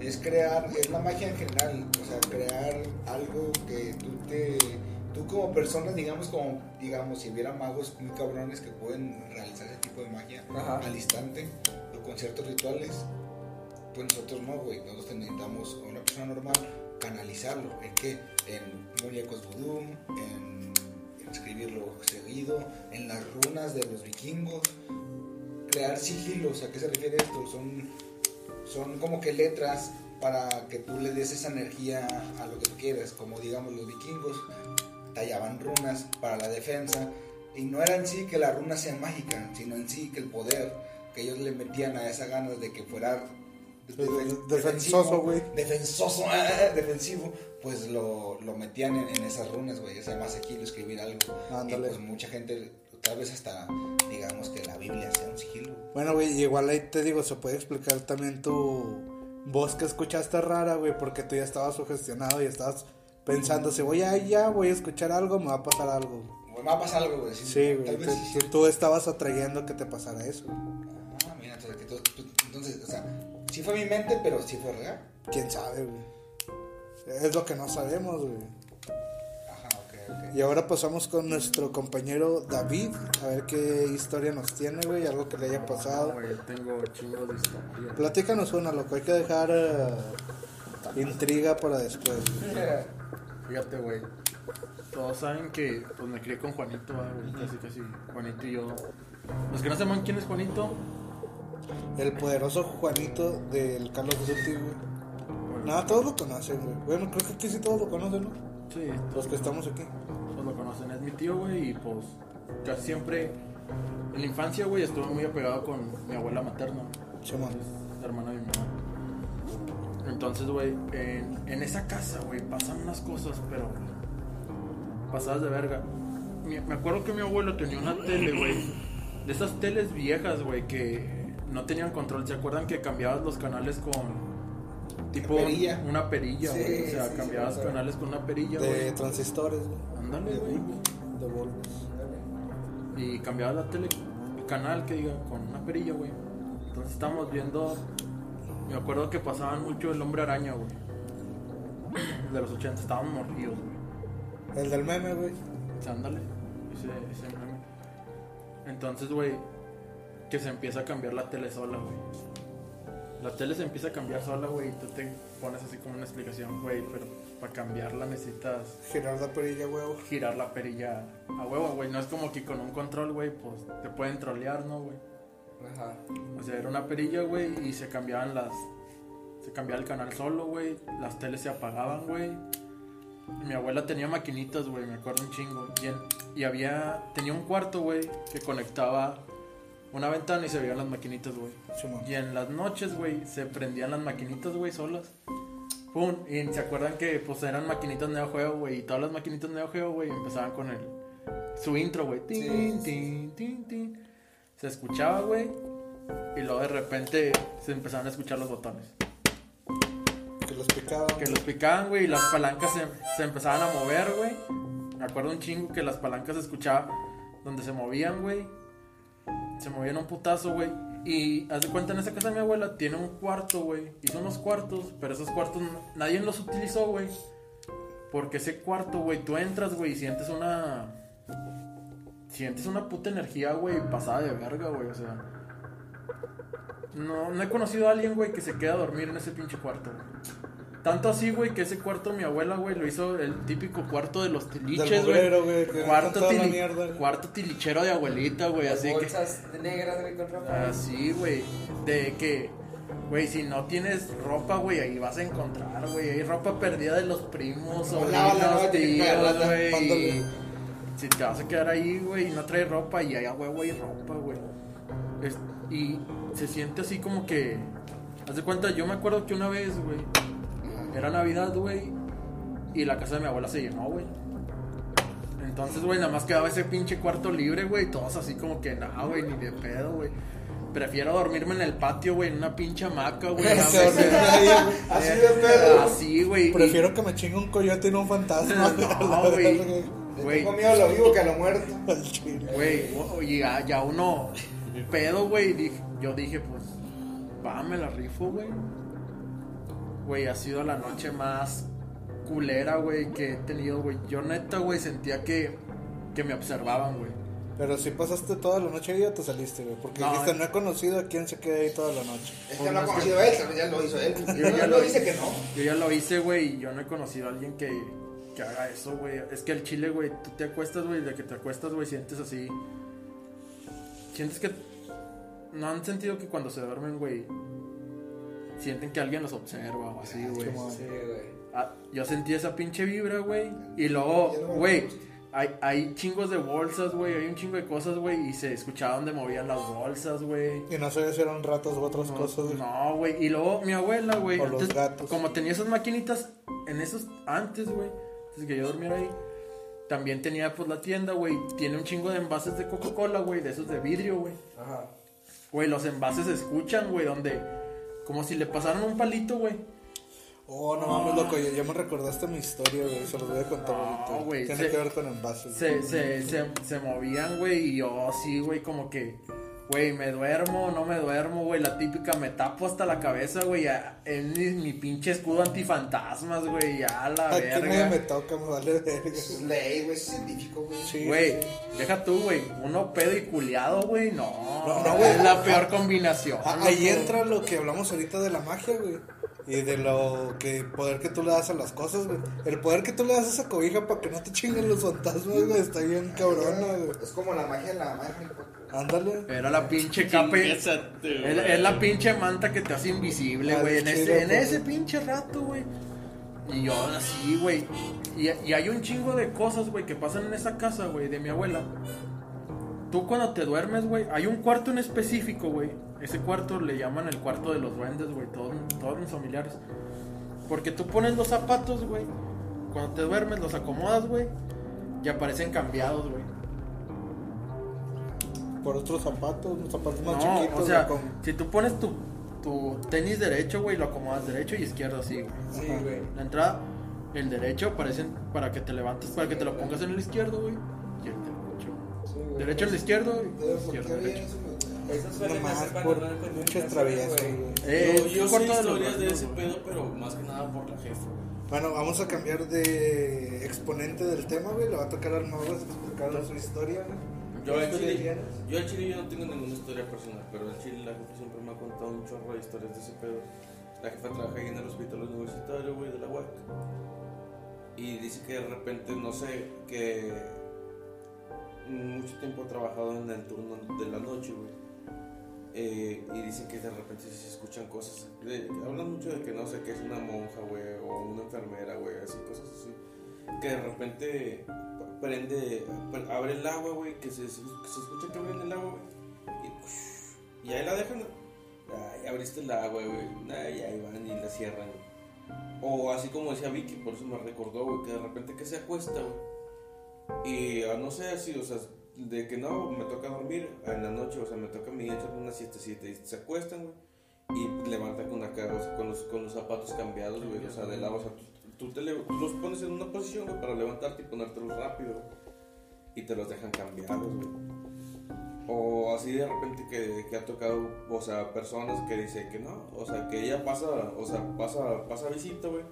es crear, es la magia en general. O sea, crear algo que tú te. Tú como persona, digamos, como, digamos, si hubiera magos muy cabrones que pueden realizar ese tipo de magia Ajá. al instante o con ciertos rituales, pues nosotros no, güey. Nosotros necesitamos, a una persona normal, canalizarlo. ¿En qué? En muñecos vudú, en escribirlo seguido, en las runas de los vikingos, crear sigilos. ¿A qué se refiere esto? Son, son como que letras para que tú le des esa energía a lo que tú quieras. Como digamos los vikingos tallaban runas para la defensa. Y no era en sí que las runas sean mágicas, sino en sí que el poder que ellos le metían a esa ganas de que fuera defen- Defensoso, güey. Defensoso, defensivo, pues lo, lo metían en, en esas runas, güey. Es más sigilo escribir algo. Ándale. Y pues mucha gente, tal vez hasta, digamos que la Biblia sea un sigilo. Bueno, güey, igual ahí te digo, se puede explicar también tu voz que escuchaste rara, güey, porque tú ya estabas sugestionado y estabas pensando, si voy allá, voy a escuchar algo, me va a pasar algo. Me va a pasar algo, güey. Sí, güey, vez tú, tú estabas atrayendo que te pasara eso. Ah, mira, entonces, que tú- tú- entonces, o sea, sí fue mi mente, pero sí fue real. ¿Quién sabe, güey? Es lo que no sabemos, güey. Ajá, ok, ok. Y ahora pasamos con nuestro compañero David, a ver qué historia nos tiene, güey, algo que le haya pasado. Güey, tengo chingos de historia. Platícanos una, loco, hay que dejar eh, intriga para después. güey. Fíjate, güey. Todos saben que pues me crié con Juanito, ah, güey. Casi, casi. Juanito y yo. Los que no sepan quién es Juanito, El poderoso Juanito del Carlos Duty, güey. No, todos lo conocen, güey. Bueno, creo que aquí sí todos lo conocen, ¿no? sí, Los que estamos aquí. todos lo conocen. Es mi tío, güey. Y pues casi siempre en la infancia, güey, estuve muy apegado con mi abuela materna. Simón. Es hermana de mi mamá. Entonces, güey, en, en esa casa, güey, pasan unas cosas, pero pasadas de verga. Mi- me acuerdo que mi abuelo tenía una tele, güey. De esas teles viejas, güey, que no tenían control. ¿Se acuerdan que cambiabas los canales con tipo perilla. una perilla, Sí, güey? O sea, sí, sí, cambiabas acuerdo. canales con una perilla, De güey. transistores, güey. Ándale, De güey. De bulbos. Y cambiabas la tele, el canal que diga, con una perilla, güey. Entonces estábamos viendo. Me acuerdo que pasaban mucho el hombre araña, güey. De los 80, estaban morridos, güey. El del meme, güey. Ándale. Ese, ese meme. Entonces, güey, que se empieza a cambiar la tele sola, güey. La tele se empieza a cambiar sola, güey, y tú te pones así como una explicación, güey, pero para cambiarla necesitas Girar la perilla, güey. girar la perilla a huevo, güey. No es como que con un control, güey, pues te pueden trolear, ¿no, güey? Ajá. O sea, era una perilla, güey, y se cambiaban las. Se cambiaba el canal solo, güey. Las teles se apagaban, güey. Mi abuela tenía maquinitas, güey, me acuerdo un chingo. Y, en- y había. Tenía un cuarto, güey, que conectaba una ventana y se veían las maquinitas, güey. Y en las noches, güey, se prendían las maquinitas, güey, solas. Pum. Y se acuerdan que, pues, eran maquinitas Neo Geo, güey. Y todas las maquinitas Neo Geo, güey, empezaban con el. Su intro, güey. Tin, tin, tin, tin. Se escuchaba, güey. Y luego de repente se empezaban a escuchar los botones. Que los picaban. Que los picaban, güey, y las palancas se, se empezaban a mover, güey. Me acuerdo un chingo que las palancas se escuchaba donde se movían, güey. Se movían un putazo, güey. Y haz de cuenta, en esa casa de mi abuela tiene un cuarto, güey. Hizo unos cuartos, pero esos cuartos nadie los utilizó, güey. Porque ese cuarto, güey, tú entras, güey, y sientes una. Sientes una puta energía, güey, pasada de verga, güey, o sea. No, no he conocido a alguien, güey, que se queda a dormir en ese pinche cuarto, güey. Tanto así, güey, que ese cuarto mi abuela, güey, lo hizo el típico cuarto de los tiliches, güey. que Cuarto, tili- cuarto tilichero de abuelita, güey, así que... Bolsas negras, güey, con ropa. Así, güey. De que, güey, si no tienes ropa, güey, ahí vas a encontrar, güey. Hay ropa perdida de los primos, sobrinos, no, que tíos, güey. y Si te vas a quedar ahí, güey, y no traes ropa, y hay a huevo hay ropa, güey. Y se siente así como que. Haz de cuenta, yo me acuerdo que una vez, güey, era Navidad, güey, y la casa de mi abuela se llenó, güey. Entonces, güey, nada más quedaba ese pinche cuarto libre, güey. Todos así como que, nada, güey, ni de pedo, güey. Prefiero dormirme en el patio, güey, en una pinche hamaca, güey. Así de pedo. Así, güey. y- Prefiero que me chingue un coyote y no un fantasma. No, güey. Tengo miedo a lo vivo que a lo muerto. Güey, y ya, ya uno pedo, güey. Yo dije, pues, va, me la rifo, güey. Güey, ha sido la noche más culera, güey, que he tenido, güey. Yo neta, güey, sentía que, que me observaban, güey. Pero si pasaste toda la noche ahí o te saliste, güey. Porque No, dijiste, no he conocido a quién se queda ahí toda la noche. Es que no ha conocido él, tal vez ya lo hizo él. Yo ya lo dice que no. Yo ya lo hice, güey, y yo no he conocido a alguien que, que haga eso, güey. Es que el chile, güey, tú te acuestas, güey, de que te acuestas, güey, sientes así. Sientes que. No han sentido que cuando se duermen, güey, sienten que alguien los observa o así, güey. Como- Sí, güey. Ah, yo sentí esa pinche vibra, güey. Y luego, güey, hay, hay chingos de bolsas, güey. Hay un chingo de cosas, güey. Y se escuchaba donde movían las bolsas, güey. Y no sabía si eran ratos u otras cosas, güey. No, güey. Y luego mi abuela, güey. Los gatos. Como tenía esas maquinitas en esos antes, güey. Antes que yo durmiera ahí. También tenía pues la tienda, güey. Tiene un chingo de envases de Coca-Cola, güey. De esos de vidrio, güey. Ajá. Güey, los envases se escuchan, güey. Donde. Como si le pasaran un palito, güey. Oh, no mames, loco, ya, ya me recordaste mi historia, güey. Se los voy a contar No, güey, Tiene se- que ver con envases. Se, se, se, se movían, güey. Y yo sí, güey, como que. Güey, me duermo, no me duermo, güey. La típica, me tapo hasta la cabeza, güey. Es mi, mi pinche escudo antifantasmas, güey. Ya la Aquí verga. me toca, me vale verga. Es ley, güey, es científico, güey. Sí, Güey, sí. deja tú, güey. Uno pedo y culiado, güey. No, No, no, güey. Es la peor combinación. Ah, Ahí entra lo que hablamos ahorita de la magia, güey. Y de lo que poder que tú le das a las cosas, güey. El poder que tú le das a esa cobija para que no te chinguen los fantasmas, güey, está bien cabrona, güey. Es como la magia de la magia Potter. Ándale. Era la pinche capa. Es, la pinche manta que te hace invisible, güey. En, ese, en loco. ese pinche rato, güey. Y yo así, güey. Y, y hay un chingo de cosas, güey, que pasan en esa casa, güey, de mi abuela. Tú cuando te duermes, güey, hay un cuarto en específico, güey. Ese cuarto le llaman el cuarto de los duendes, güey, todos, todos mis familiares. Porque tú pones los zapatos, güey. Cuando te duermes, los acomodas, güey. Y aparecen cambiados, güey. Por otros zapatos, unos zapatos más No, chiquitos. o sea, güey, con- si tú pones tu, tu tenis derecho, güey, lo acomodas derecho y izquierdo así, güey. Sí, güey. La entrada, el derecho aparecen para que te levantes, para que te lo pongas en el izquierdo, güey. Y el derecho. Sí, güey. Derecho en el izquierdo, Pero, ¿por izquierdo derecho. eso, güey? Eso suele Nomás hacer por un traviesos, güey. güey. Eh, yo es yo sé de los historias de duendes, ese güey. pedo, pero más que nada por la jefa. Bueno, vamos a cambiar de exponente del tema, güey. Le va a tocar al mago explicar su historia, güey. Yo al ¿Qué chile, yo al chile yo no tengo ninguna historia personal, pero al chile la jefa siempre me ha contado un chorro de historias de ese pedo. La jefa trabaja ahí en el hospital universitario, güey, de la UAC. Y dice que de repente, no sé, que mucho tiempo ha trabajado en el turno de la noche, güey. Eh, y dicen que de repente se escuchan cosas. hablan mucho de que no sé, que es una monja, güey, o una enfermera, güey, así, cosas así. Que de repente prende, pre- abre el agua, güey, que se, se, se escucha que abren el agua, güey. Y, y ahí la dejan. Ay, abriste el agua, güey. Ay, ahí van y la cierran, güey. O así como decía Vicky, por eso me recordó, güey, que de repente que se acuesta, güey. Y ah, no sé, así, o sea, de que no, me toca dormir en la noche, o sea, me toca a mí echar una siestecita y se acuestan, güey. Y levantan con la cara, o sea, con los, con los zapatos cambiados, güey, o sea, de lado, o sea, tú te tú los pones en una posición, güey, para levantarte y ponértelos rápido. Y te los dejan cambiados, güey. O así de repente que, que ha tocado, o sea, personas que dicen que no, o sea, que ella pasa, o sea, pasa, pasa visita, güey,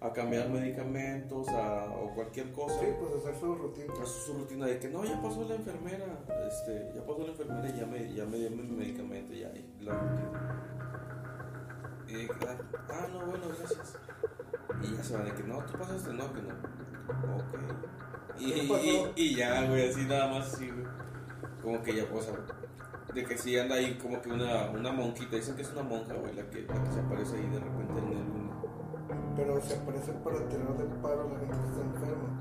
a cambiar medicamentos, a, o cualquier cosa. Sí, pues hacer su rutina. Hace su rutina de que no, ya pasó la enfermera, este, ya pasó la enfermera y ya me, ya me dio mi medicamento, ya, y la rutina. Y ah, ah, no, bueno, gracias. Y ya se van de que no, tú pasaste, no, que no. Ok. Y, ¿Qué pasó? y, y ya, güey, así nada más, así, güey. Como que ya, sea, de que sí anda ahí como que una, una monjita, dicen que es una monja, güey, la que, la que se aparece ahí de repente en el uno. Pero se aparece para tener de paro la gente que está enferma.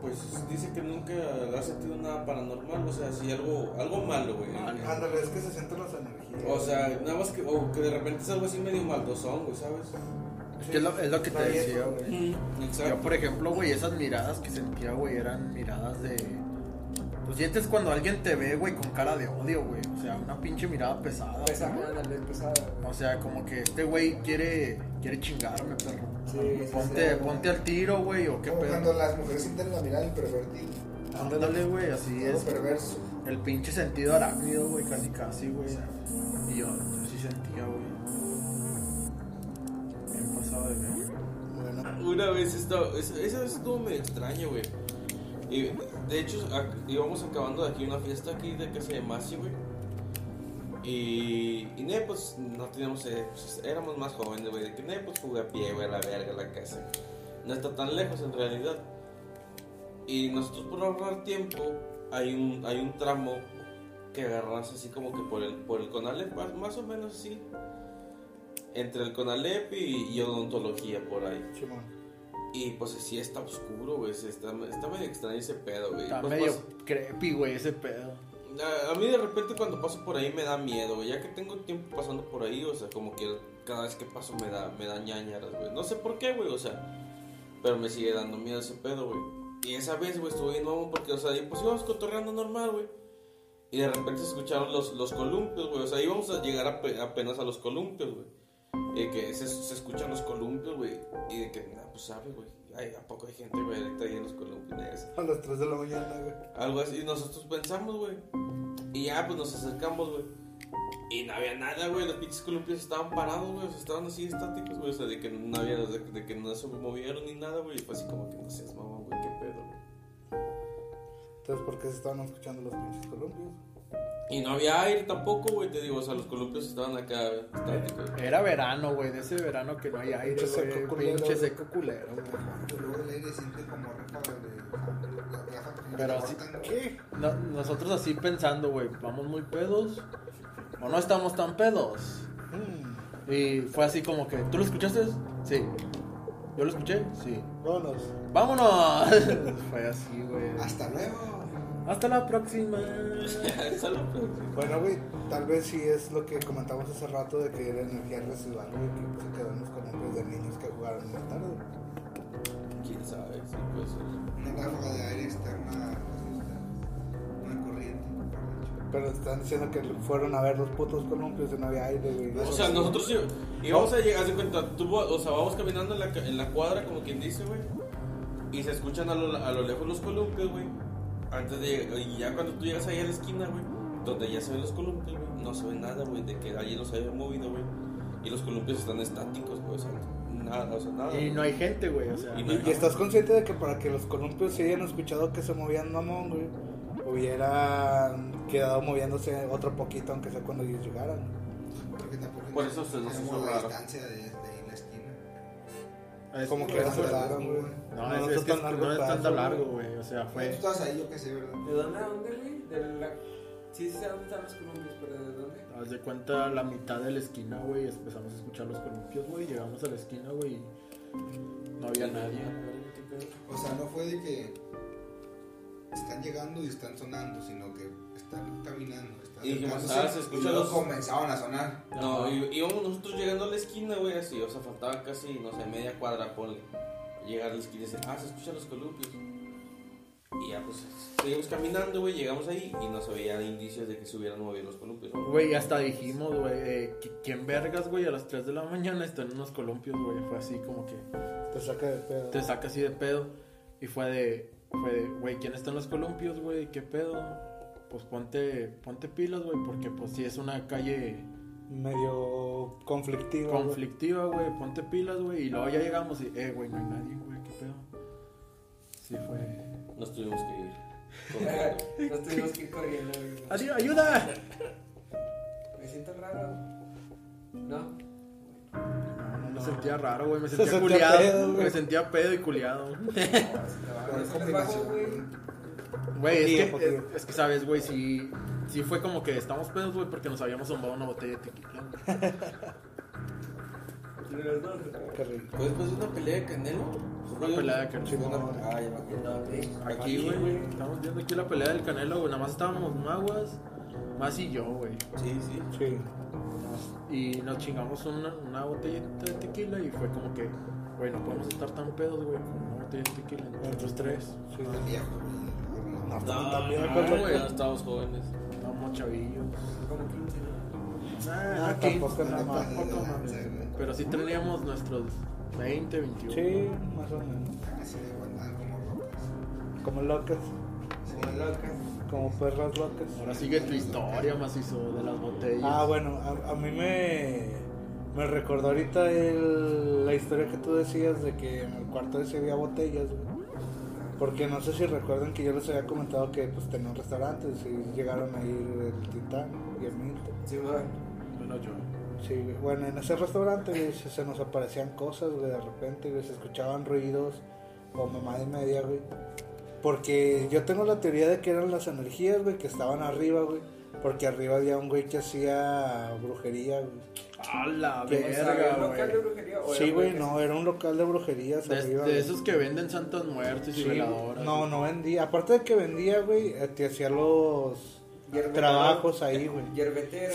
Pues dice que nunca ha sentido nada paranormal, o sea, sí algo, algo malo, güey. Ándale, es que se sienten las energías. O sea, nada más que, o que de repente es algo así medio maldosón, güey, ¿sabes? Es que es lo, es lo que te decía, güey. güey. Yo, por ejemplo, güey, esas miradas que sentía, güey, eran miradas de. Pues sientes cuando alguien te ve, güey, con cara de odio, güey. O sea, una pinche mirada pesada. Pesada, pesada. O sea, como que este güey quiere, quiere chingarme, perro. Sí, sí, ponte, sí. ponte al tiro, güey, o qué Como pedo. cuando las mujeres sienten la mirada del pervertido. Ándale, güey, así Todo es. perverso. El pinche sentido arácnido, güey, casi casi, güey. Y yo, yo sí sentía, güey. De Una vez estaba, esa, vez estuvo medio extraño, güey. Y de hecho, íbamos acabando de aquí una fiesta aquí de casa de Masi, güey. Y, y ne, pues no teníamos, eh, pues, éramos más jóvenes, güey. De que ne, pues jugué a pie, güey, a la verga la casa. No está tan lejos en realidad. Y nosotros por ahorrar tiempo, hay un, hay un tramo que agarras así como que por el, por el Conalep, más o menos así. Entre el Conalep y, y odontología por ahí. Chimón. Y pues sí está oscuro, güey. sí Está, está medio extraño ese pedo, güey. Está Pues, medio pues, creepy, güey, ese pedo. a, a mí de repente cuando paso por ahí me da miedo, güey. Ya que tengo tiempo pasando por ahí, o sea, como que cada vez que paso me da, me da ñañaras, güey. No sé por qué, güey, o sea. Pero me sigue dando miedo ese pedo, güey. Y esa vez, güey, estuve mamón porque, o sea, pues íbamos cotorreando normal, güey. Y de repente se escucharon los, los columpios, güey. O sea, íbamos a llegar ape- apenas a los columpios, güey. Y que se, se escuchan los columpios, güey. Y de que, nah, pues sabe, güey. Ay, ¿a poco hay gente, güey, ahí en los columpios? A las 3 de la mañana, güey. Algo así, y nosotros pensamos, güey. Y ya, pues nos acercamos, güey. Y no había nada, güey. Los pinches columpios estaban parados, güey. O sea, estaban así estáticos, güey. O sea, de que no había, de, de que no se movieron ni nada, güey. Y fue así como que no seas mamón, güey. ¿Qué pedo, güey? Entonces, ¿por qué se estaban escuchando los pinches columpios? Y no había aire tampoco, güey. Te digo, o sea, los columpios estaban acá estáticos. Era verano, güey, de ese verano que no hay aire, Pinche seco culero, Pinche güey. seco culero, güey. Y luego el aire siente como ráfagas de. ráfagas que Pero así-. ¿Qué? No- nosotros así pensando, güey, vamos muy pedos o no estamos tan pedos. Mm, Y fue así como que, ¿tú lo escuchaste? Sí. ¿Yo lo escuché? Sí. vámonos. ¡Vámonos! fue así, güey. Hasta luego. Hasta la próxima. Es la próxima. Bueno, güey, tal vez sí es lo que comentamos hace rato de que era energía residual, güey, que se quedó en los columpios de niños que jugaron en la tarde. ¿Quién sabe? Sí, pues. Una ráfaga de aire externa. pues, está- Una corriente. Pero están diciendo que fueron a ver los putos columpios y no había aire, güey. O sea, nosotros sí, íbamos a llegar, de cuenta, tú, o sea, vamos caminando en la, en la cuadra, como quien dice, güey, y se escuchan a lo, a lo lejos los columpios, güey, antes de llegar, y ya cuando tú llegas ahí a la esquina, güey, donde ya se ven los columpios, güey, no se ve nada, güey, de que allí los haya movido, güey, y los columpios están estáticos, güey, o sea, nada, o sea, nada. Y no hay gente, güey, o sea. Y no Y estás consciente de que para que los columpios se hayan escuchado que se movían mamón, güey, hubieran quedado moviéndose otro poquito, aunque sea cuando ellos llegaran. Porque tampoco Por eso se nos hizo tenemos la raro. distancia de, Es- Como que Pero no se está largo, largo, güey. No, No, es, no es que tan largo no es el tan pedazo, largo, güey. güey. O sea, Tú fue. estabas ahí, yo qué sé, ¿verdad? ¿De dónde a dónde, güey? De la... Sí, sí sé dónde están los columpios, pero ¿de dónde? Haz de cuenta la mitad de la esquina, güey. Empezamos a escuchar los columpios, güey. Llegamos a la esquina, güey. No había nadie. O sea, no fue de que están llegando y están sonando, sino que están caminando. Y dijimos, ah, se escucha y los- comenzaban a sonar. No, y- íbamos nosotros llegando a la esquina, güey, así, o sea, faltaba casi, no sé, media cuadra, ponle. Llegar a la esquina y decir, ah, se escuchan los columpios. Y ya, pues, seguimos caminando, güey, llegamos ahí y no se indicios de que se hubieran movido los columpios. Güey, hasta dijimos, güey, eh, ¿quién vergas, güey? A las 3 de la mañana están en unos columpios, güey. Fue así como que Te saca de pedo. te saca así de pedo. Y fue de, fue de, güey, ¿quién está en los columpios, güey? ¿Qué pedo? Pues ponte, ponte pilas, güey, porque pues sí es una calle Medio conflictivo. güey. conflictiva, güey. Ponte pilas, güey. Y luego ya llegamos y, eh, güey, no hay nadie, güey, ¿qué pedo? Sí fue. Nos tuvimos que ir. corriendo. Nos tuvimos que ir corriendo, güey. ¡Así, ayuda! Me siento raro. ¿No? No, me sentía raro, güey. Me Se sentía sentía culiado. pedo, me sentía pedo y culiado. No, se te va. Güey. Es que, poquillo. es que, sabes, güey, sí, sí fue como que estamos pedos, güey, porque nos habíamos zumbado una botella de tequila. ¿Fue después de una pelea de Canelo? Una pelea de Canelo. Ah, ya me acordaba. Aquí, güey, estamos viendo aquí la pelea del Canelo, güey. Nada más estábamos Maguas, más y yo, güey. Sí, sí. Sí. Y nos chingamos una, una botellita de tequila y fue como que, güey, no podemos estar tan pedos, güey, con una botella de tequila entre nosotros tres. Sí. No, No, no, güey. no, estábamos jóvenes. Estábamos chavillos. Como 15, ¿no? Ah, Ah, tampoco nada no más, te poco pases de más. lanza, güey. Pero sí teníamos nuestros 20, 21. Sí, más o menos. Así de guardar como locas. Como locas. Como perras locas. Ahora sigue tu historia, macizo, de las botellas. Ah, bueno, a, a mí me, me recordó ahorita el- la historia que tú decías de que en el cuarto ese había botellas, güey. Porque no sé si recuerdan que yo les había comentado que pues tenía un restaurante y llegaron a ir el Titán y el Milton. Sí, güey. Bueno, yo. Sí, bueno, en ese restaurante güey, se, se nos aparecían cosas, güey, de repente, güey, se escuchaban ruidos o mamá de media, güey. Porque yo tengo la teoría de que eran las energías, güey, que estaban arriba, güey. Porque arriba había un güey que hacía brujería, güey. A la ¿Qué? O sea, ¿había verga, un local de güey. brujería? o Sí, güey, no, era un local de brujerías De, arriba. de güey. esos que venden santas muertes y Sí, güey. veladoras. no, no vendía. Aparte de que vendía, güey, eh, te hacía los trabajos ahí, güey.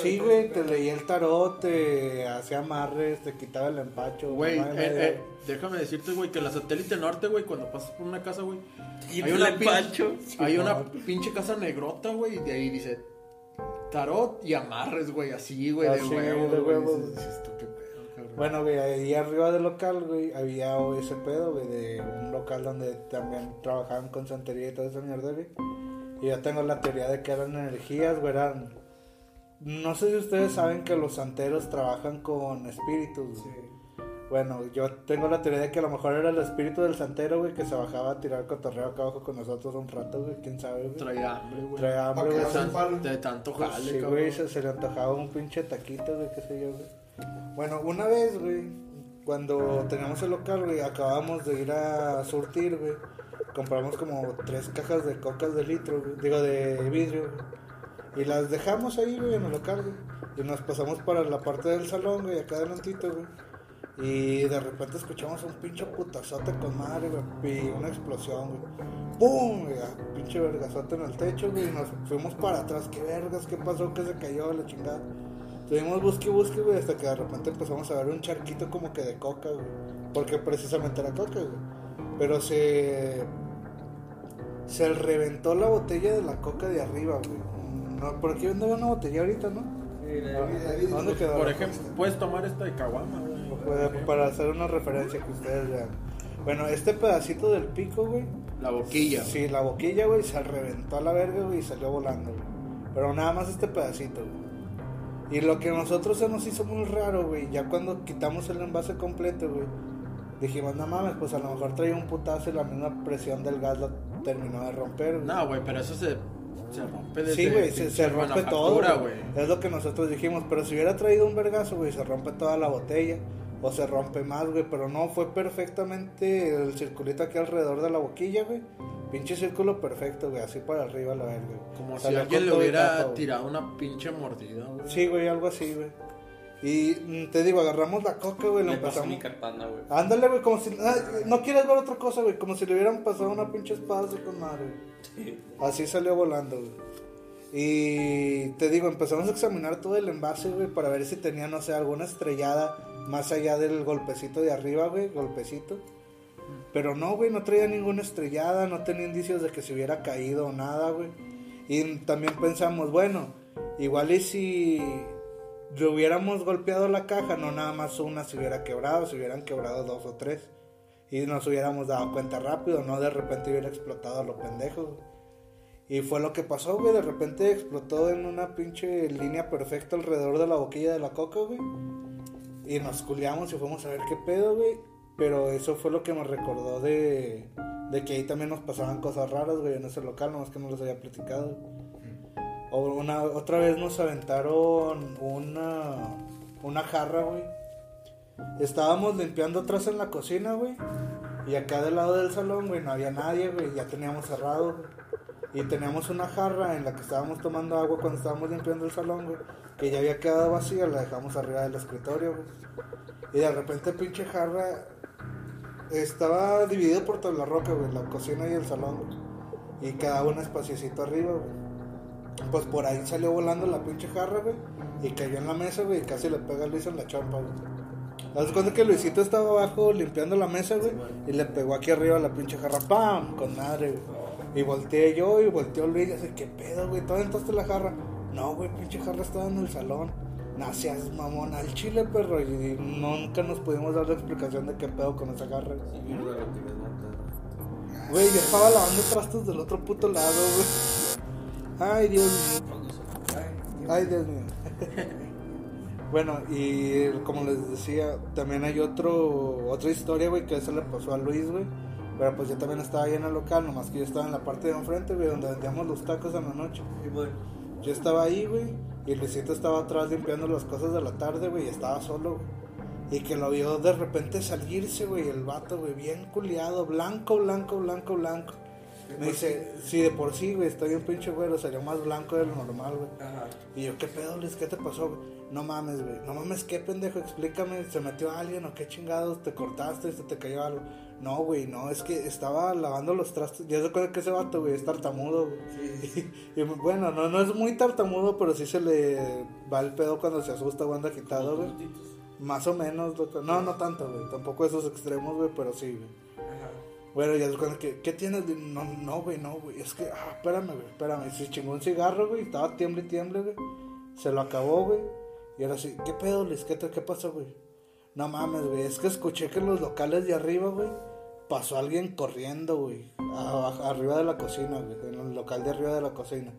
Sí, güey, te leía el tarot, te hacía amarres, te quitaba el empacho. Güey, eh, eh, déjame decirte, güey, que la satélite norte, güey, cuando pasas por una casa, güey, Y hay una, empacho. pinche, hay una pinche casa negrota, güey, y de ahí dice tarot y amarres, güey, así, güey, de huevos. de güey. huevos. Dices, dices, tú, qué pedo, cabrón. Bueno, güey, ahí arriba del local, güey, había ese pedo, güey, de un local donde también trabajaban con santería y toda esa mierda, güey. Y yo tengo la teoría de que eran energías, güey, eran... No sé si ustedes saben que los santeros trabajan con espíritus, güey. Sí. Bueno, yo tengo la teoría de que a lo mejor era el espíritu del santero, güey, que se bajaba a tirar cotorreo acá abajo con nosotros un rato, güey, quién sabe, güey. Traía hambre, güey. Traía hambre, güey. Tan- de tanto Pues jale, sí, cabrón. güey, se, se le antojaba un pinche taquito, güey, qué sé yo, güey. Bueno, una vez, güey, cuando teníamos el local, güey, acabamos de ir a surtir, güey. Compramos como tres cajas de cocas de litro, güey, digo, de vidrio, güey. Y las dejamos ahí, güey, en el local, güey. Y nos pasamos para la parte del salón, güey, acá adelantito, güey. Y de repente escuchamos un pinche putazote con madre, güey, y una explosión, güey. ¡Pum! güey, pinche vergazote en el techo, güey, y nos fuimos para atrás. ¿Qué vergas? ¿Qué pasó? ¿Qué se cayó? La chingada. Tuvimos busque y busque, güey, hasta que de repente empezamos a ver un charquito como que de coca, güey. Porque precisamente era coca, güey. Pero se. Se reventó la botella de la coca de arriba, güey. No, por aquí vende una botella ahorita, ¿no? Sí, la- David, ¿Dónde quedó? Por ejemplo, puedes tomar esta de caguama, güey. Para hacer una referencia que ustedes vean. Bueno, este pedacito del pico, güey. La boquilla. güey. Sí, la boquilla, güey, se reventó a la verga, güey, y salió volando, güey. Pero nada más este pedacito, güey. Y lo que a nosotros se nos hizo muy raro, güey, ya cuando quitamos el envase completo, güey, dijimos, no mames, pues a lo mejor traía un putazo y la misma presión del gas la terminó de romper, güey. No, güey, pero eso se, se rompe desde Sí, güey, se, se rompe todo. güey. Es lo que nosotros dijimos. Pero si hubiera traído un vergazo, güey, se rompe toda la botella. O se rompe más, güey. Pero no, fue perfectamente el circulito aquí alrededor de la boquilla, güey. Pinche círculo perfecto, güey, así para arriba la verga. güey. Como si alguien le hubiera güey. tirado una pinche mordida, güey. Sí, güey, algo así, güey. Y mm, te digo, agarramos la coca, güey, la Le pasó empezamos. mi katana, güey. Ándale, güey, como si. ah, no quieres ver otra cosa, güey. Como si le hubieran pasado una pinche espada así con madre, güey. Así salió volando, güey. Y te digo, empezamos a examinar todo el envase, güey, para ver si tenía, no sé, alguna estrellada más allá del golpecito de arriba, güey, golpecito. Pero no, güey, no traía ninguna estrellada, no tenía indicios de que se hubiera caído o nada, güey. Y también pensamos, bueno, igual y si le hubiéramos golpeado la caja, no nada más una se hubiera quebrado, se hubieran quebrado dos o tres. Y nos hubiéramos dado cuenta rápido, no de repente hubiera explotado a lo pendejo. güey. Y fue lo que pasó, güey. De repente explotó en una pinche línea perfecta alrededor de la boquilla de la coca, güey. Y nos culiamos y fuimos a ver qué pedo, güey. Pero eso fue lo que nos recordó de, de que ahí también nos pasaban cosas raras, güey, en ese local, nomás que no les había platicado. O una, otra vez nos aventaron una, una jarra, güey. Estábamos limpiando atrás en la cocina, güey. Y acá del lado del salón, güey, no había nadie, güey. Ya teníamos cerrado, güey. Y teníamos una jarra en la que estábamos tomando agua cuando estábamos limpiando el salón, güey. Que ya había quedado vacía, la dejamos arriba del escritorio, güey. Y de repente, pinche jarra. Estaba dividido por toda la roca, güey. La cocina y el salón, güey. Y quedaba un espaciocito arriba, güey. Pues por ahí salió volando la pinche jarra, güey. Y cayó en la mesa, güey. Y casi le pega a Luis en la chompa, güey. ¿Te das cuenta que Luisito estaba abajo limpiando la mesa, güey? Y le pegó aquí arriba la pinche jarra, ¡pam! Con madre, güey. Y volteé yo y volteó Luis y así, ¿qué pedo, güey? ¿Todavía entraste la jarra? No, güey, pinche jarra estaba en el salón. No seas mamón al chile, perro. Y nunca nos pudimos dar la explicación de qué pedo con esa jarra. Sí. Güey, yo estaba lavando trastos del otro puto lado, güey. Ay, Dios mío. Ay, Dios mío. bueno, y como les decía, también hay otro otra historia, güey, que eso le pasó a Luis, güey. Pero pues yo también estaba ahí en el local, nomás que yo estaba en la parte de enfrente, güey, donde vendíamos los tacos en la noche. Yo estaba ahí, güey, y Luisito estaba atrás limpiando las cosas de la tarde, güey, y estaba solo, güey. Y que lo vio de repente salirse, güey, el vato, güey, bien culiado, blanco, blanco, blanco, blanco. Me dice, sí, de por sí, güey, estoy un pinche güero, salió más blanco de lo normal, güey. Ajá. Y yo, ¿qué pedo, Luis? ¿Qué te pasó? güey? No mames, güey. No mames, ¿qué pendejo? Explícame. ¿Se metió alguien o qué chingados? ¿Te cortaste? ¿Se te cayó algo? No, güey, no. Es que estaba lavando los trastos. Ya se acuerda que ese vato, güey, es tartamudo, güey. Y, y, bueno, no, no es muy tartamudo, pero sí se le va el pedo cuando se asusta o anda agitado, güey. Más o menos, loco. No, no tanto, güey. Tampoco esos extremos, güey, pero sí, güey. Ajá. Bueno, ya se cuenta que, ¿qué tienes? No, no, güey, no, güey. Es que, ah, espérame, güey, espérame. Se chingó un cigarro, güey. Estaba tiemble y tiemble, güey. Se lo acabó, güey. Y ahora sí, ¿qué pedo, Luis? ¿Qué, te- qué pasó, güey? No mames, güey. Es que escuché que los locales de arriba, güey, pasó alguien corriendo, güey. Arriba de la cocina, güey. En el local de arriba de la cocina.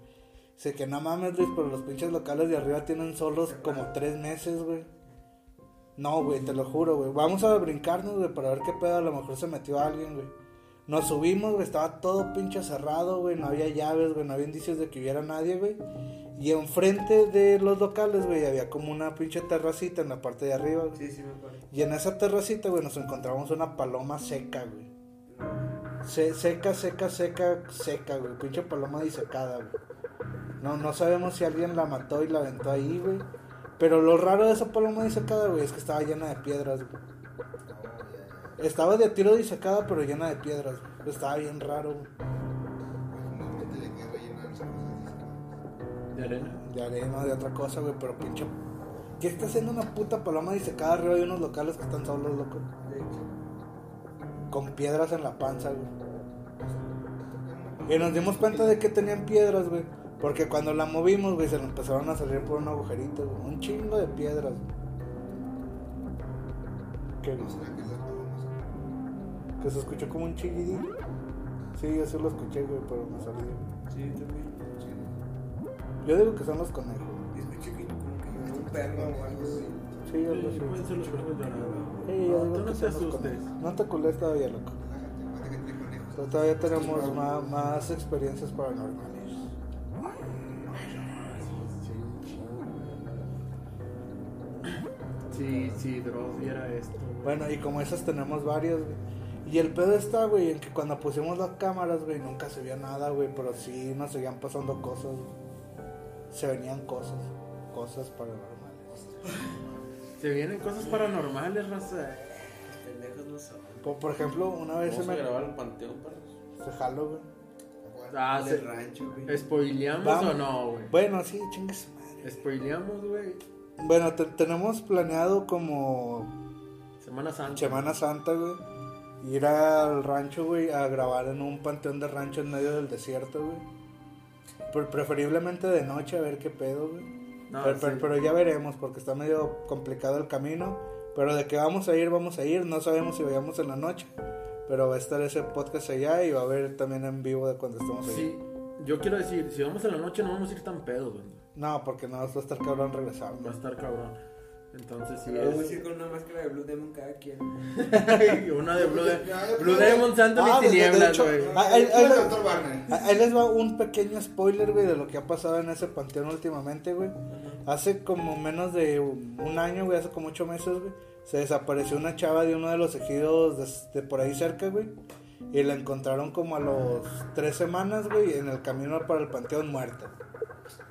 Dice que no mames, Luis, pero los pinches locales de arriba tienen solos como tres meses, güey. No, güey, te lo juro, güey. Vamos a brincarnos, güey, para ver qué pedo. A lo mejor se metió alguien, güey. Nos subimos, güey, estaba todo pinche cerrado, güey. No había llaves, güey, no había indicios de que hubiera nadie, güey. Y enfrente de los locales, güey, había como una pinche terracita en la parte de arriba, güey. Sí, sí, me acuerdo. Y en esa terracita, güey, nos encontramos una paloma seca, güey. Se- seca, seca, seca, seca, güey. Pinche paloma disecada, güey. No, no sabemos si alguien la mató y la aventó ahí, güey. Pero lo raro de esa paloma disecada, güey, es que estaba llena de piedras, güey. Estaba de tiro disecada, pero llena de piedras, güey. Estaba bien raro, güey. De arena. De arena, de otra cosa, güey, pero pinche. ¿Qué está haciendo una puta paloma disecada arriba de unos locales que están solos, loco? De hecho. Con piedras en la panza, güey. Y nos dimos cuenta de que tenían piedras, güey. Porque cuando la movimos, güey, se le empezaron a salir por un agujerito, güey. Un chingo de piedras, güey. ¿Qué. Que se escuchó como un chillidito. Sí, yo sí lo escuché, güey, pero me salió. Sí, también. Yo digo que son los conejos. Escuché que como que un perro o algo así. Sí, así. Pueden ser los perros de arena. Sí, yo No, digo tú no que te son los asustes. conejos. No te culés todavía, loco. Conejos. Pero todavía tenemos más, más experiencias paranormales. si, si Dross viera esto. Bueno, y como esas tenemos varias, güey. Y el pedo está, güey, en que cuando pusimos las cámaras, güey, nunca se veía nada, güey, pero sí nos seguían pasando cosas. güey. Se venían cosas, cosas paranormales. Se vienen cosas paranormales, raza. Pendejos no son. Por, por ejemplo, una vez se Vamos a me grabar el panteón, perros. se jaló, güey. Ah, Del se- rancho, güey. ¿Spoileamos Vamos. o no, güey? Bueno, sí, chingue su madre. Spoileamos, güey. Bueno, te- tenemos planeado como Semana Santa. Semana Santa, güey. Ir al rancho, güey, a grabar en un panteón de rancho en medio del desierto, güey. Pre- preferiblemente de noche, a ver qué pedo, güey. No, pero, sí. pero- pero ya veremos, porque está medio complicado el camino. Pero de que vamos a ir, vamos a ir. No sabemos si vayamos en la noche. Pero va a estar ese podcast allá y va a haber también en vivo de cuando estemos allá. Sí, yo quiero decir, si vamos en la noche no vamos a ir tan pedos, güey. No, porque no va a estar cabrón regresar. Va a estar cabrón. Entonces sí Vamos a es. ir con una máscara de Blue Demon cada quien. Una de Blue, de- Blue. Demon, Santo Ah, y Tinieblas, güey. Ah, ahí- ahí- el doctor Barney. Ahí les va un pequeño spoiler, güey, de lo que ha pasado en ese panteón últimamente, güey. Hace como menos de un año, güey, hace como ocho meses, güey, se desapareció una chava de uno de los ejidos de, de por ahí cerca, güey. Y la encontraron como a los tres semanas, güey, en el camino para el panteón muerta.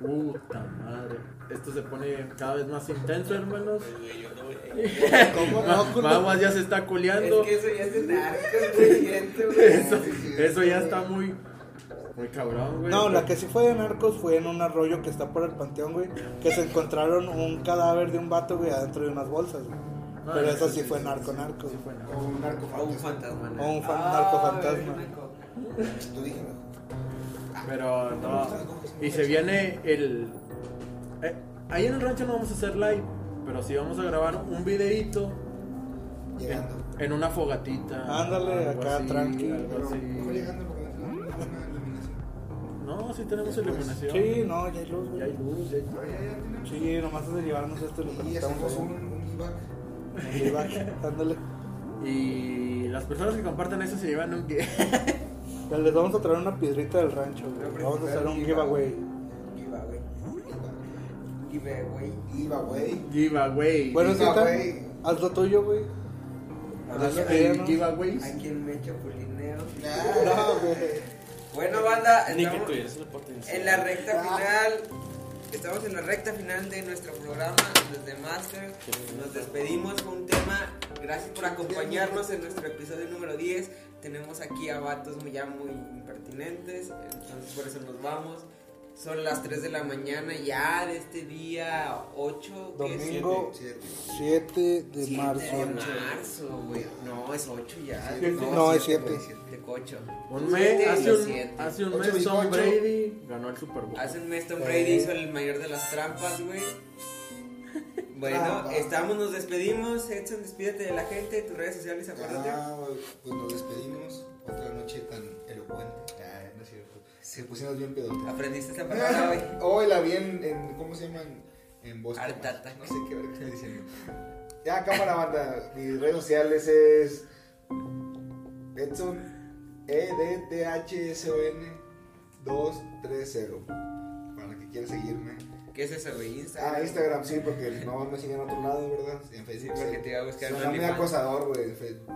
Puta madre. Esto se pone cada vez más intenso, hermanos. ¿Cómo no, ya se está culeando. Es que eso ya es de narcos, güey. gente, güey. Eso, eso ya está muy. Muy cabrón, güey. No, la que sí fue de narcos fue en un arroyo que está por el panteón, güey. Que se encontraron un cadáver de un vato, güey, adentro de unas bolsas, güey. Pero eso sí fue narco, narco. Sí fue narco. O un narco O un fantasma. O un fan- Ah. Tú dije, Pero no. Y se viene el. eh, ahí en el rancho no vamos a hacer live. Pero sí vamos a grabar un videíto llegando. en una fogatita. Ándale, acá, así, tranqui. algo así. no tenemos buena iluminación. No, sí tenemos iluminación. Sí, no, ya hay luz, Ya hay luz, ya hay tenemos. Sí, nomás es de llevarnos esto lo que Y hacemos un, un Y las personas que compartan eso se llevan un Les vamos a traer una piedrita del rancho, güey. Vamos a hacer un giveaway. Giveaway. Giveaway. Giveaway. giveaway. Bueno, Giveaway. está. Haz lo tuyo, güey. Haz lo el que ya no- giveaway. A quien me chapulineo. No, güey. Bueno, banda, en la recta final. Estamos en la recta final de nuestro programa, desde Master. Nos despedimos con un tema. Gracias por acompañarnos en nuestro episodio número 10. Tenemos aquí a vatos ya muy impertinentes, entonces por eso nos vamos. Son las 3 de la mañana ya de este día 8. ¿qué es? Domingo Siete. 7 de Siete marzo. de marzo, güey. No, es 8 ya. Sí, no, es siete, siete. güey, siete. De cocho. Un mes, hace un, hace un mes Tom. Brady ganó el Super Bowl. Hace un mes Tom. Brady hizo el mayor de las trampas, güey. Bueno, Trampa. estamos, nos despedimos. Edson, despídete de la gente, tus redes sociales, acuérdate. Ah, pues nos despedimos. Otra noche tan elocuente. Se pusimos bien pedotes. Aprendiste esta palabra hoy. Hoy la vi en, en- ¿cómo se llama? En, en Boston. Artata. No sé qué ver qué estoy diciendo. Ya, cámara banda. Mis redes sociales es Edson E E-D-T-H-S-O-N 230. Para que quiera seguirme. ¿Qué es eso, güey? Instagram. Ah, Instagram sí, porque no me siguen en otro lado, ¿verdad? En Sí, Facebook. porque te iba a buscar OnlyFans. acosador, güey, en Facebook.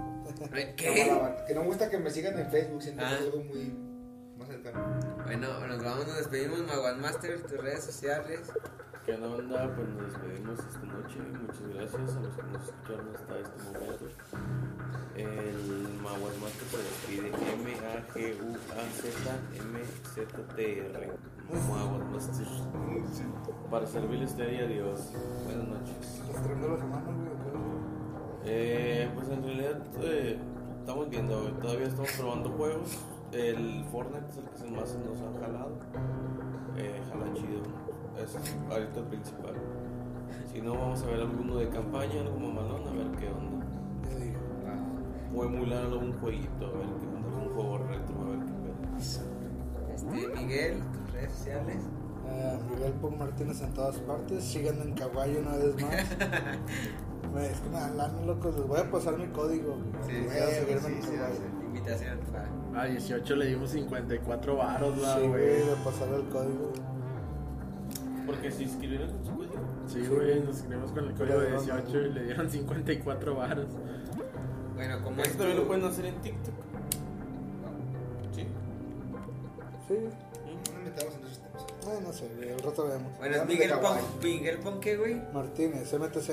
¿Qué? banda. Que no me gusta que me sigan en Facebook, siento que Ah. es algo muy Bueno, nos vamos, nos despedimos, Maguan Master, tus redes sociales. ¿Qué onda, banda? Pues nos despedimos esta noche. Muchas gracias a los que nos escucharon hasta este momento. El Maguas Master se despide M-A-G-U-A-Z-M-Z-T-R. Maguas Master. Para servirles de día a Dios. Buenas noches. Estreno de la semana, güey. Eh, pues en realidad eh, estamos viendo, todavía estamos probando juegos. El Fortnite es el que más nos ha jalado. Eh, jala chido, es ahorita el principal. Si no, vamos a ver alguno de campaña, algo mamalón, a ver qué onda. Digo. O emular algún jueguito, a ver qué onda, algún juego retro, a ver qué pedo. Este, Miguel, tus redes sociales. Ah, Miguel Pong Martínez en todas partes. Síganme en Kawaii una vez más. Me- es que me dan locos. Les voy a pasar mi código. Sí, Voy sí, a sí, seguirme sí, en sí. Invitación. va. A 18 le dimos 54 varos, va, Sí, güey, de pasar el código. Porque si escribieron con su código. Sí, güey, nos escribimos con el código de 18 y le dieron 54 varos. Bueno, como Eso es también lo pueden hacer en TikTok. Sí. Sí. No nos metamos en esos temas. No sé, güey, al rato vemos. Bueno, es Miguel Pon, Kawaii. Miguel Pon, ¿qué, güey? Martínez, MTZ.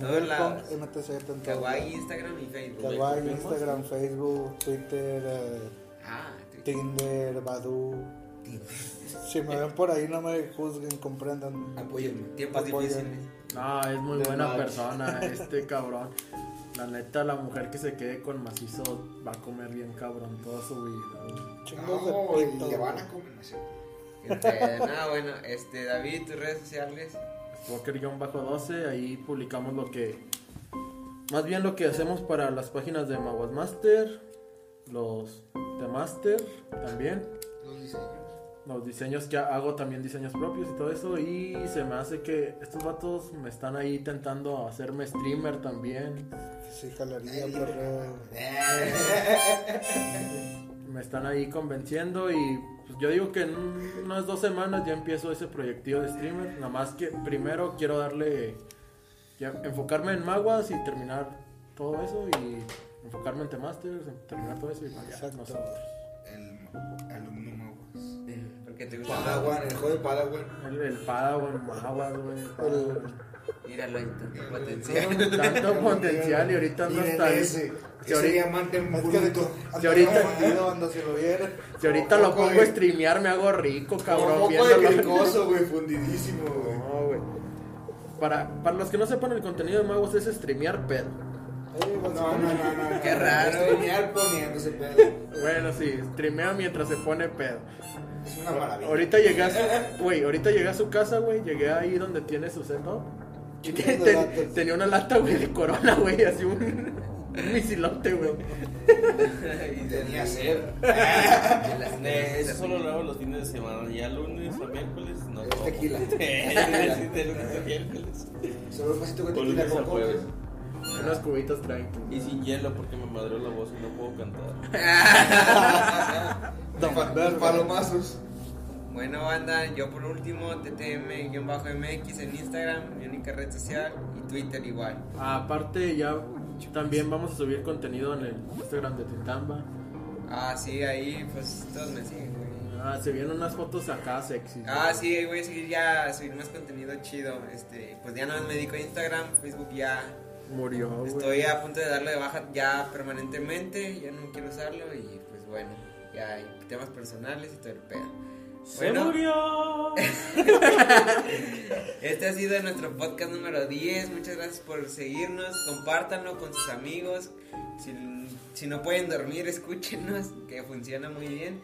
Todos Miguel lados. Pong, MTZ en todo. Kawaii, Instagram y Facebook. Kawaii, ¿Cómo? Instagram, Facebook, Twitter, eh, Ah, Twitter. Tinder, Badu. Si me ven por ahí, no me juzguen, comprendan. Apóyenme. Tiempos Apoyen. difíciles. No, es muy De buena persona este cabrón. La neta, la mujer que se quede con macizo va a comer bien cabrón toda su vida. Chingos No, de y pito. le van a comer. No sé. Este, nada, bueno, este, David, tus redes sociales. Poker-12, ahí publicamos lo que. Más bien lo que hacemos para las páginas de Maguas Master, los de Master también, Los diseños. los diseños que hago también diseños propios y todo eso. Y se me hace que estos vatos me están ahí intentando hacerme streamer también. Sí, jalaría. Me están ahí convenciendo y pues, yo digo que en unas dos semanas ya empiezo ese proyectillo de streamer. Nada más que primero quiero darle, ya enfocarme en Maguas y terminar todo eso y enfocarme en T-Masters, en terminar todo eso y ya Exacto. nosotros. El alumno Maguas. Porque te gusta. Padawan, el juego de Padawan. El, el Padawan, Maguas, güey. El- Míralo ahí, tanto potencial. Tanto potencial y ahorita ando Miren hasta... ese. Si Ese ahorita, diamante bruto. Si ahorita- cuando se lo viera. si ahorita lo Poco pongo a streamear me hago rico, cabrón. poco de cricoso, güey, fundidísimo, güey. No, güey. Para, para los que no sepan, el contenido de Magos es streamear pedo. Eh, No, no, no, no. Qué raro. Streamear poniéndose pedo. Bueno, sí, streamea mientras se pone pedo. Es una maravilla. Ahorita su, güey, ahorita llegué a su casa, güey, llegué ahí donde tiene su setup. Y te- Chingos de te- latas. tenía una lata, güey, de corona, güey, así un, un misilote, güey. Y Tenía sed. Eh, eso solo lo hago los fines de semana. Ya lunes o miércoles no. Tequila. Sí, de lunes a miércoles. Solo un vasito de O tequila con jueves. Unas cubitas tranqui. Y sin hielo porque me madreó la voz y no puedo cantar. Los palomazos. Bueno, banda, yo por último, TTM-MX en Instagram, mi única red social, y Twitter igual. Aparte, ya también vamos a subir contenido en el Instagram de Tintamba. Ah, sí, ahí pues todos me siguen, güey. Ah, se vienen unas fotos acá sexy. Ah, sí, ahí voy a seguir ya, a subir más contenido chido. Este, pues ya no me dedico a Instagram, Facebook ya. Murió, güey. Estoy a punto de darle de baja ya permanentemente, ya no quiero usarlo y pues bueno, ya hay temas personales y todo el pedo. ¡Se murió! Este ha sido nuestro podcast número 10. Muchas gracias por seguirnos. Compártanlo con sus amigos. Si, si no pueden dormir, escúchenos, que funciona muy bien.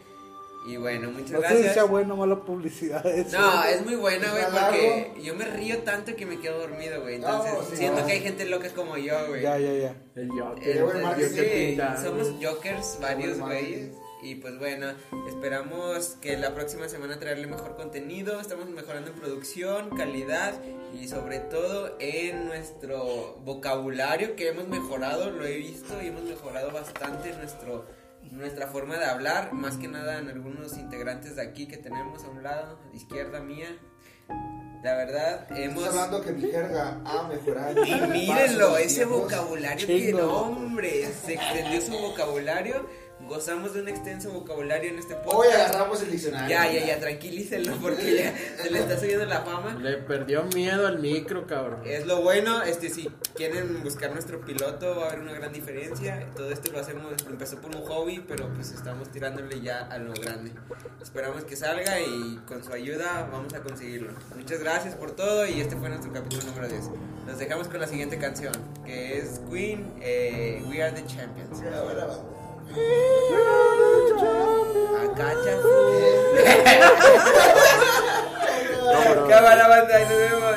Y bueno, muchas No sé si gracias. sea buena o mala publicidad eso. No, es muy buena, güey, ¿Está porque yo me río tanto que me quedo dormido, güey. Entonces, No, sí, siento no. que hay gente loca como yo, güey. Ya, ya, ya. El Joker. Buen el sí, pintado, somos güey. jokers, varios güeyes. Y pues bueno, esperamos que la próxima semana traerle mejor contenido. Estamos mejorando en producción, calidad y sobre todo en nuestro vocabulario que hemos mejorado, lo he visto y hemos mejorado bastante nuestro nuestra forma de hablar, más que nada en algunos integrantes de aquí que tenemos a un lado, a la izquierda mía. La verdad, hemos Estás hablando que mi jerga ha mejorado. y mírenlo, ese vocabulario que no, hombre, se extendió su vocabulario. Gozamos de un extenso vocabulario en este podcast. Hoy agarramos el diccionario. Ya, ya, ya, tranquilícenlo porque ya se le está subiendo la fama. Le perdió miedo al micro, cabrón. Es lo bueno, este si quieren buscar nuestro piloto va a haber una gran diferencia. Todo esto lo hacemos, empezó por un hobby, pero pues estamos tirándole ya a lo grande. Esperamos que salga y con su ayuda vamos a conseguirlo. Muchas gracias por todo y este fue nuestro capítulo número 10. Nos dejamos con la siguiente canción, que es Queen, eh, We Are the Champions. Cámara, banda, ahí nos vemos.